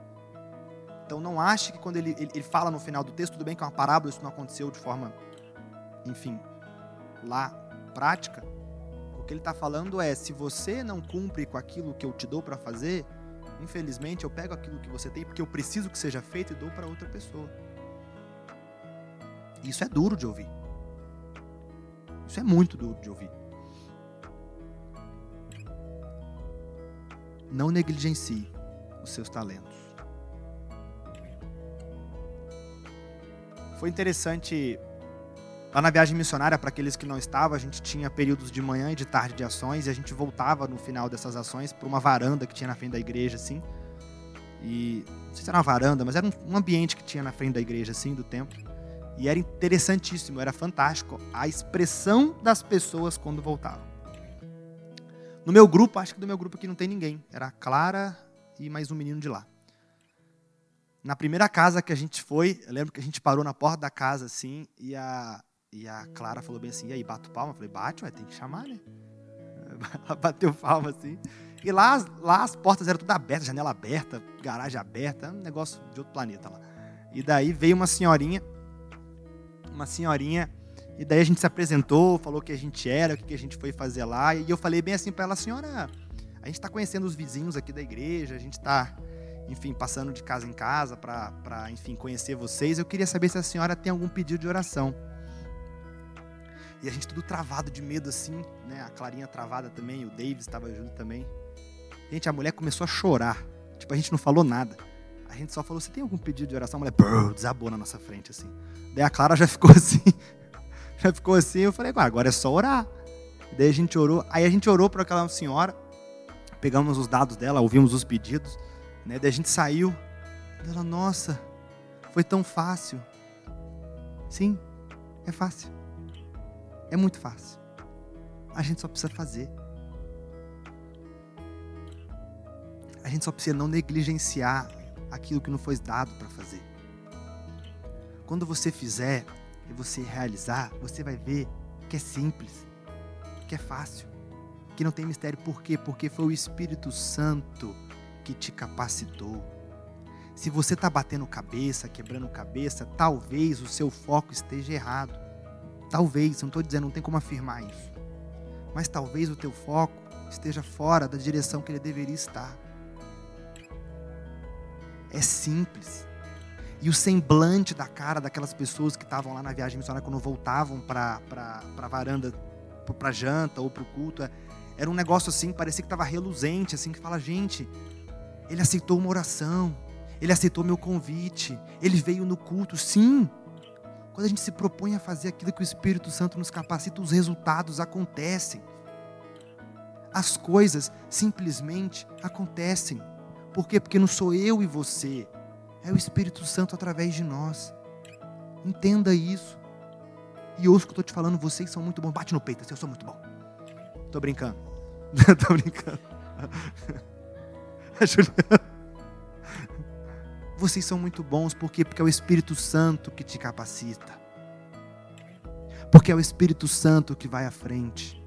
[SPEAKER 2] Então não ache que quando ele, ele, ele, fala no final do texto, tudo bem que é uma parábola, isso não aconteceu de forma enfim, lá prática, o que ele está falando é: se você não cumpre com aquilo que eu te dou para fazer, infelizmente eu pego aquilo que você tem porque eu preciso que seja feito e dou para outra pessoa. Isso é duro de ouvir. Isso é muito duro de ouvir. Não negligencie os seus talentos. Foi interessante Lá na viagem missionária, para aqueles que não estavam, a gente tinha períodos de manhã e de tarde de ações e a gente voltava no final dessas ações para uma varanda que tinha na frente da igreja, assim. E não sei se era uma varanda, mas era um ambiente que tinha na frente da igreja, assim, do templo. E era interessantíssimo, era fantástico a expressão das pessoas quando voltavam. No meu grupo, acho que do meu grupo aqui não tem ninguém. Era a Clara e mais um menino de lá. Na primeira casa que a gente foi, eu lembro que a gente parou na porta da casa assim e a, e a Clara falou bem assim, e aí, bato palma? Eu falei, bate, ué, tem que chamar, né? Ela bateu palma assim. E lá, lá as portas eram tudo abertas, janela aberta, garagem aberta, um negócio de outro planeta lá. E daí veio uma senhorinha, uma senhorinha, e daí a gente se apresentou, falou que a gente era, o que a gente foi fazer lá. E eu falei bem assim para ela, senhora, A gente está conhecendo os vizinhos aqui da igreja, a gente está, enfim, passando de casa em casa para, enfim, conhecer vocês. Eu queria saber se a senhora tem algum pedido de oração. E a gente tudo travado de medo assim, né? A Clarinha travada também, o Davis estava junto também. Gente, a mulher começou a chorar. Tipo, a gente não falou nada. A gente só falou: Você tem algum pedido de oração? A mulher brrr, desabou na nossa frente, assim. Daí a Clara já ficou assim. Ficou assim. Eu falei: Agora é só orar. Daí a gente orou. Aí a gente orou para aquela senhora. Pegamos os dados dela, ouvimos os pedidos. Né? Daí a gente saiu. Ela, nossa, foi tão fácil. Sim, é fácil. É muito fácil. A gente só precisa fazer. A gente só precisa não negligenciar aquilo que não foi dado para fazer. Quando você fizer e você realizar, você vai ver que é simples, que é fácil, que não tem mistério. Por quê? Porque foi o Espírito Santo que te capacitou. Se você está batendo cabeça, quebrando cabeça, talvez o seu foco esteja errado. Talvez, não estou dizendo, não tem como afirmar isso. Mas talvez o teu foco esteja fora da direção que ele deveria estar. É simples. E o semblante da cara daquelas pessoas que estavam lá na viagem missionária quando voltavam para a varanda, para janta ou para o culto, era um negócio assim, parecia que estava reluzente, assim, que fala, gente, ele aceitou uma oração, ele aceitou meu convite, ele veio no culto, sim. Quando a gente se propõe a fazer aquilo que o Espírito Santo nos capacita, os resultados acontecem. As coisas simplesmente acontecem. Por quê? Porque não sou eu e você, é o Espírito Santo através de nós. Entenda isso. E ouço que eu estou te falando, vocês são muito bons. Bate no peito, assim, eu sou muito bom. Estou brincando. Estou brincando. Vocês são muito bons, por quê? Porque é o Espírito Santo que te capacita. Porque é o Espírito Santo que vai à frente.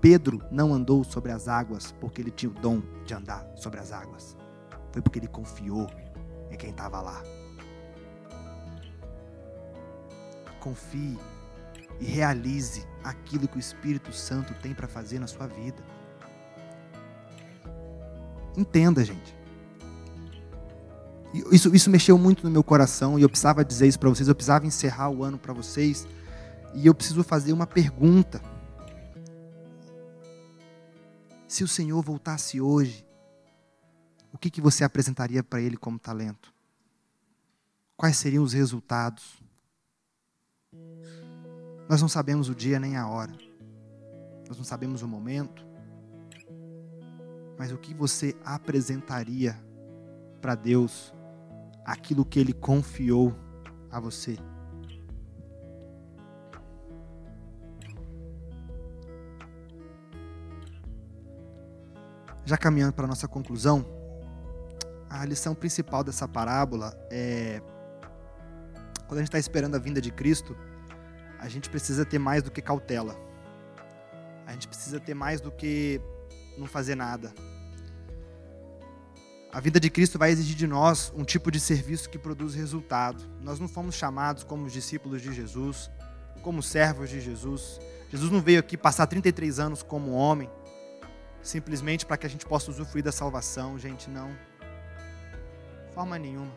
[SPEAKER 2] Pedro não andou sobre as águas porque ele tinha o dom de andar sobre as águas. Foi porque ele confiou em quem estava lá. Confie e realize aquilo que o Espírito Santo tem para fazer na sua vida. Entenda, gente. Isso, isso mexeu muito no meu coração e eu precisava dizer isso para vocês. Eu precisava encerrar o ano para vocês e eu preciso fazer uma pergunta. Se o Senhor voltasse hoje, o que, que você apresentaria para Ele como talento? Quais seriam os resultados? Nós não sabemos o dia nem a hora, nós não sabemos o momento, mas o que você apresentaria para Deus aquilo que Ele confiou a você. Já caminhando para a nossa conclusão, a lição principal dessa parábola é quando a gente está esperando a vinda de Cristo, a gente precisa ter mais do que cautela. A gente precisa ter mais do que não fazer nada. A vida de Cristo vai exigir de nós um tipo de serviço que produz resultado. Nós não fomos chamados como discípulos de Jesus, como servos de Jesus. Jesus não veio aqui passar 33 anos como homem, simplesmente para que a gente possa usufruir da salvação. Gente, não. Forma nenhuma.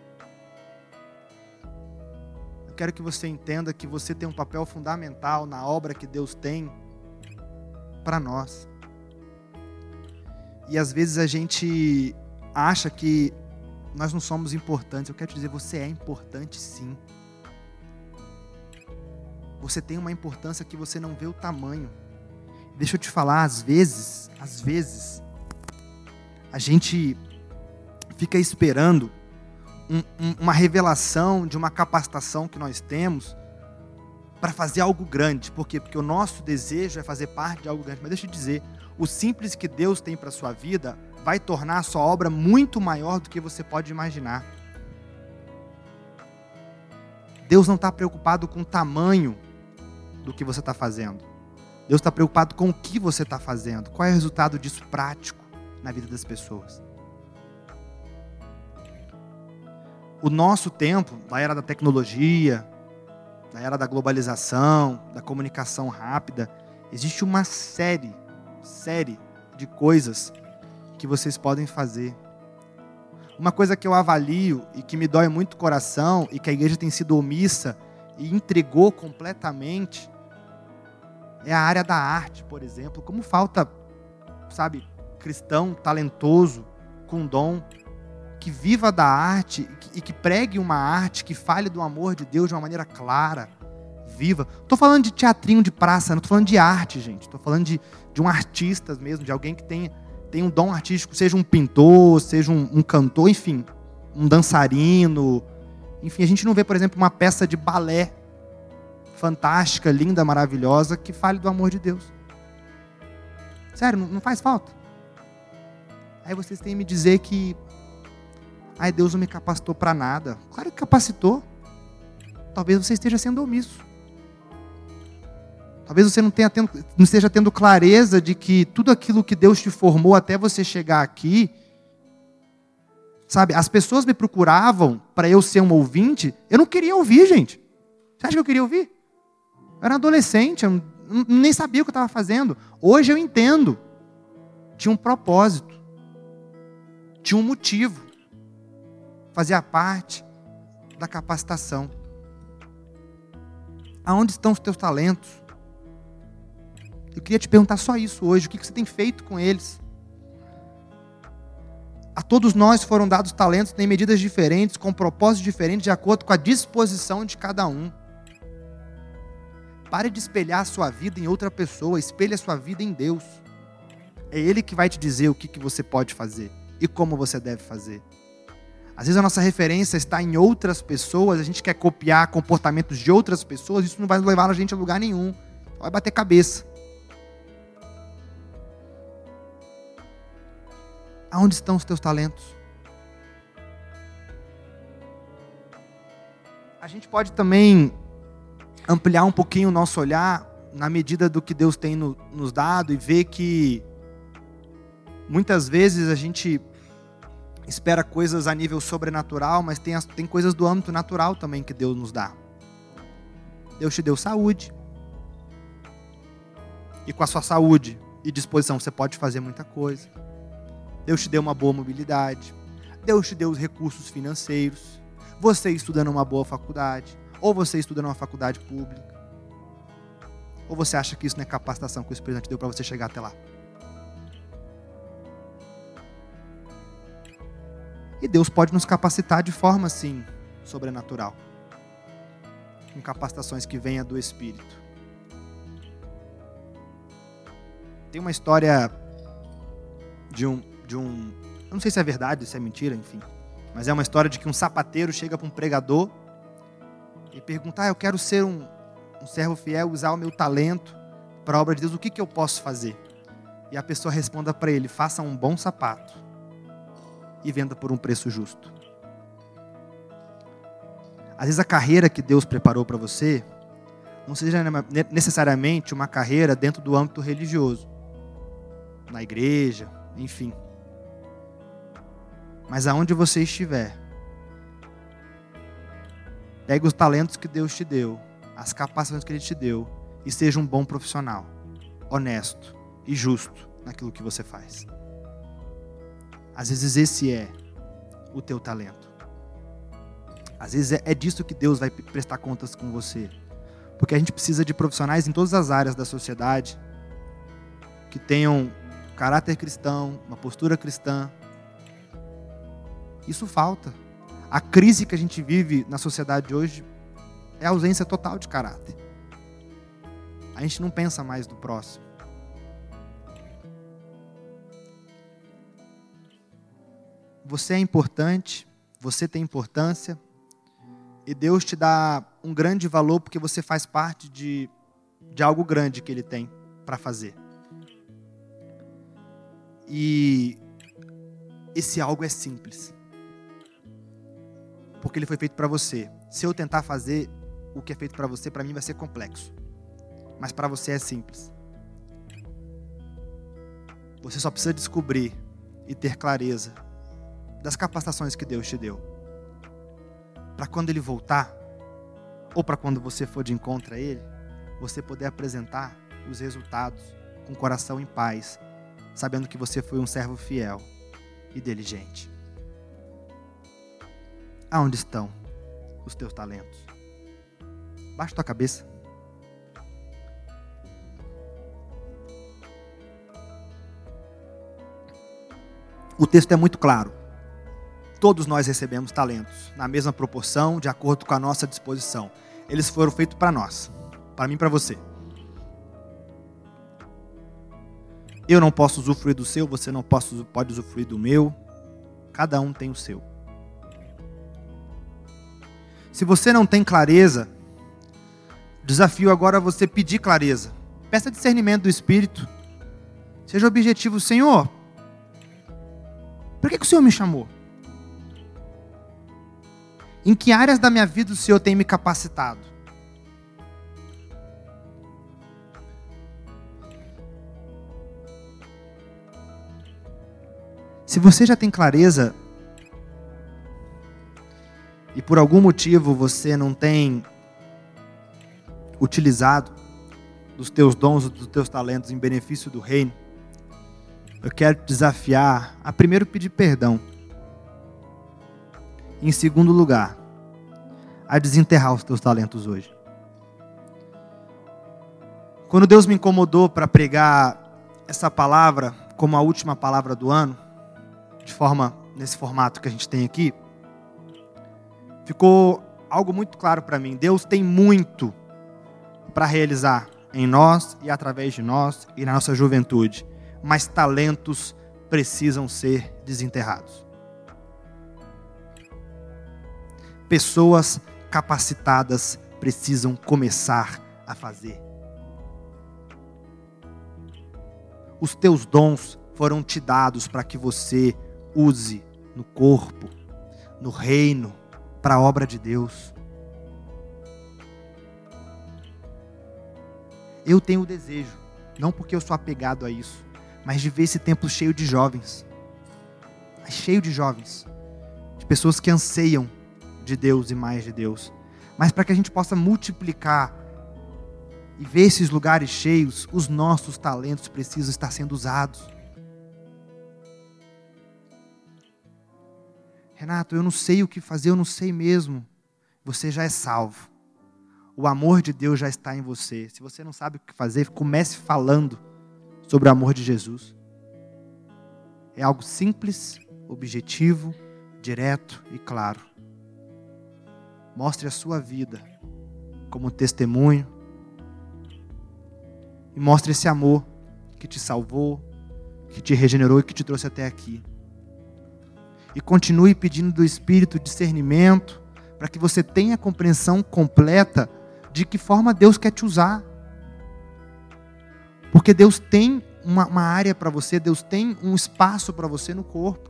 [SPEAKER 2] Eu quero que você entenda que você tem um papel fundamental na obra que Deus tem para nós. E às vezes a gente acha que nós não somos importantes. Eu quero te dizer, você é importante sim. Você tem uma importância que você não vê o tamanho. Deixa eu te falar, às vezes, às vezes, a gente fica esperando um, um, uma revelação de uma capacitação que nós temos para fazer algo grande. Por quê? Porque o nosso desejo é fazer parte de algo grande. Mas deixa eu dizer, o simples que Deus tem para sua vida vai tornar a sua obra muito maior do que você pode imaginar. Deus não está preocupado com o tamanho do que você está fazendo. Deus está preocupado com o que você está fazendo. Qual é o resultado disso prático na vida das pessoas? O nosso tempo, da era da tecnologia, da era da globalização, da comunicação rápida, existe uma série série de coisas que vocês podem fazer. Uma coisa que eu avalio e que me dói muito o coração e que a igreja tem sido omissa e entregou completamente é a área da arte, por exemplo. Como falta, sabe, cristão talentoso, com dom, que viva da arte e que pregue uma arte que fale do amor de Deus de uma maneira clara, viva. Estou falando de teatrinho de praça, não estou falando de arte, gente. Estou falando de, de um artista mesmo, de alguém que tem, tem um dom artístico, seja um pintor, seja um, um cantor, enfim, um dançarino. Enfim, a gente não vê, por exemplo, uma peça de balé fantástica, linda, maravilhosa, que fale do amor de Deus. Sério, não, não faz falta. Aí vocês têm me dizer que ai, Deus não me capacitou para nada. Claro que capacitou. Talvez você esteja sendo omisso. Talvez você não, tenha tendo, não esteja tendo clareza de que tudo aquilo que Deus te formou até você chegar aqui, sabe, as pessoas me procuravam para eu ser um ouvinte, eu não queria ouvir, gente. Você acha que eu queria ouvir? Eu era adolescente, eu nem sabia o que eu estava fazendo. Hoje eu entendo. Tinha um propósito. Tinha um motivo. Fazia parte da capacitação. Aonde estão os teus talentos? Eu queria te perguntar só isso hoje. O que você tem feito com eles? A todos nós foram dados talentos em medidas diferentes, com propósitos diferentes, de acordo com a disposição de cada um. Pare de espelhar a sua vida em outra pessoa, espelhe a sua vida em Deus. É Ele que vai te dizer o que você pode fazer e como você deve fazer. Às vezes a nossa referência está em outras pessoas, a gente quer copiar comportamentos de outras pessoas, isso não vai levar a gente a lugar nenhum. Vai bater cabeça. Aonde estão os teus talentos? A gente pode também ampliar um pouquinho o nosso olhar na medida do que Deus tem no, nos dado e ver que muitas vezes a gente espera coisas a nível sobrenatural, mas tem, as, tem coisas do âmbito natural também que Deus nos dá. Deus te deu saúde. E com a sua saúde e disposição você pode fazer muita coisa. Deus te deu uma boa mobilidade. Deus te deu os recursos financeiros. Você estuda numa boa faculdade. Ou você estuda numa faculdade pública. Ou você acha que isso não é capacitação que o Espírito Santo deu para você chegar até lá? E Deus pode nos capacitar de forma assim, sobrenatural. Com capacitações que venham do Espírito. Tem uma história de um, de um. Eu não sei se é verdade, se é mentira, enfim. Mas é uma história de que um sapateiro chega para um pregador e perguntar: ah, Eu quero ser um, um servo fiel, usar o meu talento para a obra de Deus, o que, que eu posso fazer? E a pessoa responda para ele: Faça um bom sapato e venda por um preço justo. Às vezes a carreira que Deus preparou para você não seja necessariamente uma carreira dentro do âmbito religioso, na igreja, enfim. Mas aonde você estiver, Pegue os talentos que Deus te deu, as capacidades que Ele te deu, e seja um bom profissional, honesto e justo naquilo que você faz. Às vezes esse é o teu talento. Às vezes é, é disso que Deus vai prestar contas com você. Porque a gente precisa de profissionais em todas as áreas da sociedade que tenham caráter cristão, uma postura cristã. Isso falta. A crise que a gente vive na sociedade hoje é a ausência total de caráter. A gente não pensa mais do próximo. Você é importante, você tem importância, e Deus te dá um grande valor porque você faz parte de, de algo grande que Ele tem para fazer. E esse algo é simples porque ele foi feito para você. Se eu tentar fazer o que é feito para você, para mim vai ser complexo. Mas para você é simples. Você só precisa descobrir e ter clareza das capacitações que Deus te deu. Para quando ele voltar, ou para quando você for de encontro a ele, você poder apresentar os resultados com coração em paz, sabendo que você foi um servo fiel e diligente. Aonde estão os teus talentos? Baixa tua cabeça. O texto é muito claro. Todos nós recebemos talentos, na mesma proporção, de acordo com a nossa disposição. Eles foram feitos para nós, para mim e para você. Eu não posso usufruir do seu, você não pode usufruir do meu. Cada um tem o seu. Se você não tem clareza, desafio agora você pedir clareza. Peça discernimento do Espírito. Seja objetivo, Senhor. Por que, que o Senhor me chamou? Em que áreas da minha vida o Senhor tem me capacitado? Se você já tem clareza e por algum motivo você não tem utilizado dos teus dons, dos teus talentos em benefício do reino, eu quero te desafiar a primeiro pedir perdão. Em segundo lugar, a desenterrar os teus talentos hoje. Quando Deus me incomodou para pregar essa palavra como a última palavra do ano, de forma nesse formato que a gente tem aqui, ficou algo muito claro para mim. Deus tem muito para realizar em nós e através de nós e na nossa juventude, mas talentos precisam ser desenterrados. Pessoas capacitadas precisam começar a fazer. Os teus dons foram te dados para que você use no corpo, no reino, para a obra de Deus. Eu tenho o desejo, não porque eu sou apegado a isso, mas de ver esse templo cheio de jovens. Cheio de jovens, de pessoas que anseiam de Deus e mais de Deus. Mas para que a gente possa multiplicar e ver esses lugares cheios, os nossos talentos precisam estar sendo usados. Renato, eu não sei o que fazer, eu não sei mesmo. Você já é salvo. O amor de Deus já está em você. Se você não sabe o que fazer, comece falando sobre o amor de Jesus. É algo simples, objetivo, direto e claro. Mostre a sua vida como testemunho e mostre esse amor que te salvou, que te regenerou e que te trouxe até aqui e continue pedindo do Espírito discernimento, para que você tenha a compreensão completa de que forma Deus quer te usar. Porque Deus tem uma, uma área para você, Deus tem um espaço para você no corpo.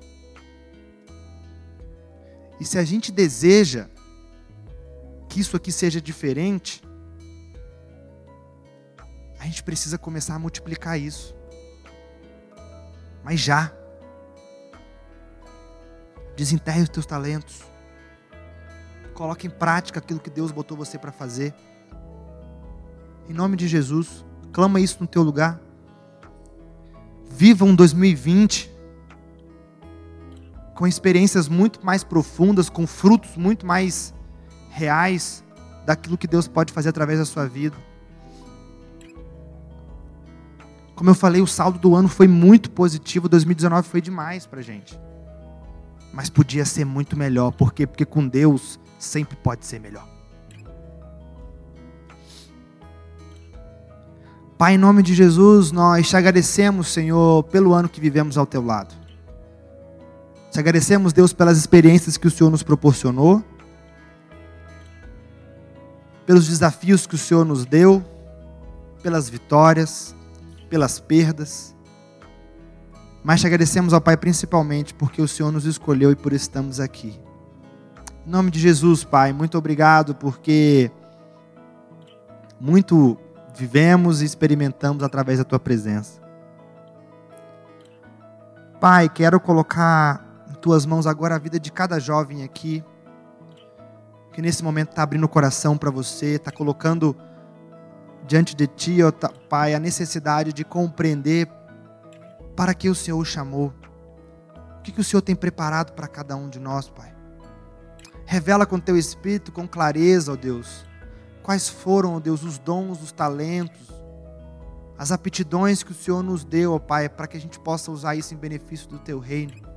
[SPEAKER 2] E se a gente deseja que isso aqui seja diferente, a gente precisa começar a multiplicar isso. Mas já. Desenterre os teus talentos. Coloque em prática aquilo que Deus botou você para fazer. Em nome de Jesus, clama isso no teu lugar. Viva um 2020 com experiências muito mais profundas, com frutos muito mais reais daquilo que Deus pode fazer através da sua vida. Como eu falei, o saldo do ano foi muito positivo, 2019 foi demais para gente mas podia ser muito melhor. Por quê? Porque com Deus sempre pode ser melhor. Pai, em nome de Jesus, nós te agradecemos, Senhor, pelo ano que vivemos ao teu lado. Te agradecemos, Deus, pelas experiências que o Senhor nos proporcionou, pelos desafios que o Senhor nos deu, pelas vitórias, pelas perdas. Mas te agradecemos ao Pai principalmente porque o Senhor nos escolheu e por estamos aqui. Em nome de Jesus, Pai, muito obrigado porque muito vivemos e experimentamos através da tua presença. Pai, quero colocar em tuas mãos agora a vida de cada jovem aqui, que nesse momento está abrindo o coração para você, está colocando diante de Ti, ó Pai, a necessidade de compreender para que o Senhor o chamou. O que, que o Senhor tem preparado para cada um de nós, Pai. Revela com Teu Espírito, com clareza, ó Deus, quais foram, ó Deus, os dons, os talentos, as aptidões que o Senhor nos deu, ó Pai, para que a gente possa usar isso em benefício do Teu reino.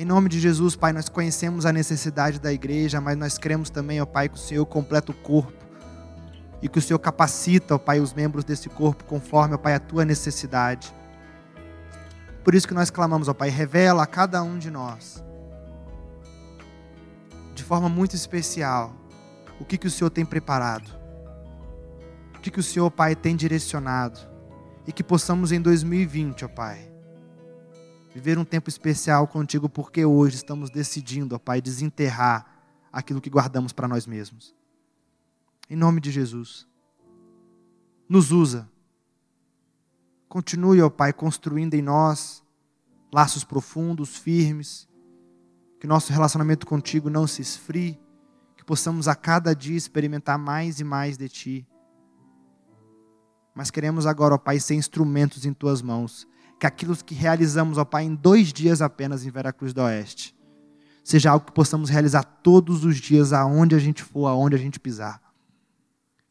[SPEAKER 2] Em nome de Jesus, Pai, nós conhecemos a necessidade da igreja, mas nós cremos também, ó Pai, que o Senhor completa o corpo e que o Senhor capacita, ó Pai, os membros desse corpo conforme, ó Pai, a tua necessidade. Por isso que nós clamamos, ó Pai, revela a cada um de nós, de forma muito especial, o que, que o Senhor tem preparado, o que, que o Senhor, Pai, tem direcionado, e que possamos em 2020, ó Pai, viver um tempo especial contigo, porque hoje estamos decidindo, ó Pai, desenterrar aquilo que guardamos para nós mesmos. Em nome de Jesus. Nos usa. Continue, ó Pai, construindo em nós laços profundos, firmes. Que nosso relacionamento contigo não se esfrie. Que possamos a cada dia experimentar mais e mais de Ti. Mas queremos agora, ó Pai, ser instrumentos em Tuas mãos. Que aquilo que realizamos, ó Pai, em dois dias apenas em Veracruz do Oeste, seja algo que possamos realizar todos os dias, aonde a gente for, aonde a gente pisar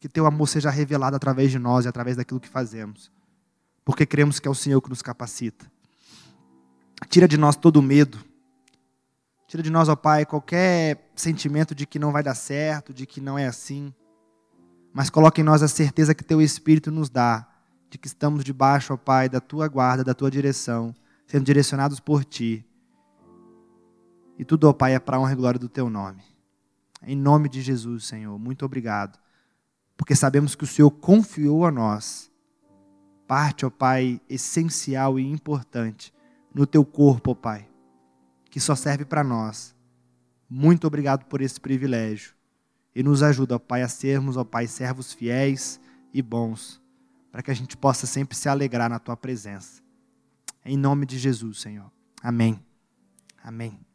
[SPEAKER 2] que teu amor seja revelado através de nós e através daquilo que fazemos. Porque cremos que é o Senhor que nos capacita. Tira de nós todo o medo. Tira de nós, ó Pai, qualquer sentimento de que não vai dar certo, de que não é assim. Mas coloque em nós a certeza que teu Espírito nos dá, de que estamos debaixo, ó Pai, da tua guarda, da tua direção, sendo direcionados por ti. E tudo, ó Pai, é para a honra e glória do teu nome. Em nome de Jesus, Senhor, muito obrigado porque sabemos que o Senhor confiou a nós parte, ó Pai, essencial e importante no teu corpo, ó Pai, que só serve para nós. Muito obrigado por esse privilégio. E nos ajuda, ó Pai, a sermos, ó Pai, servos fiéis e bons, para que a gente possa sempre se alegrar na tua presença. Em nome de Jesus, Senhor. Amém. Amém.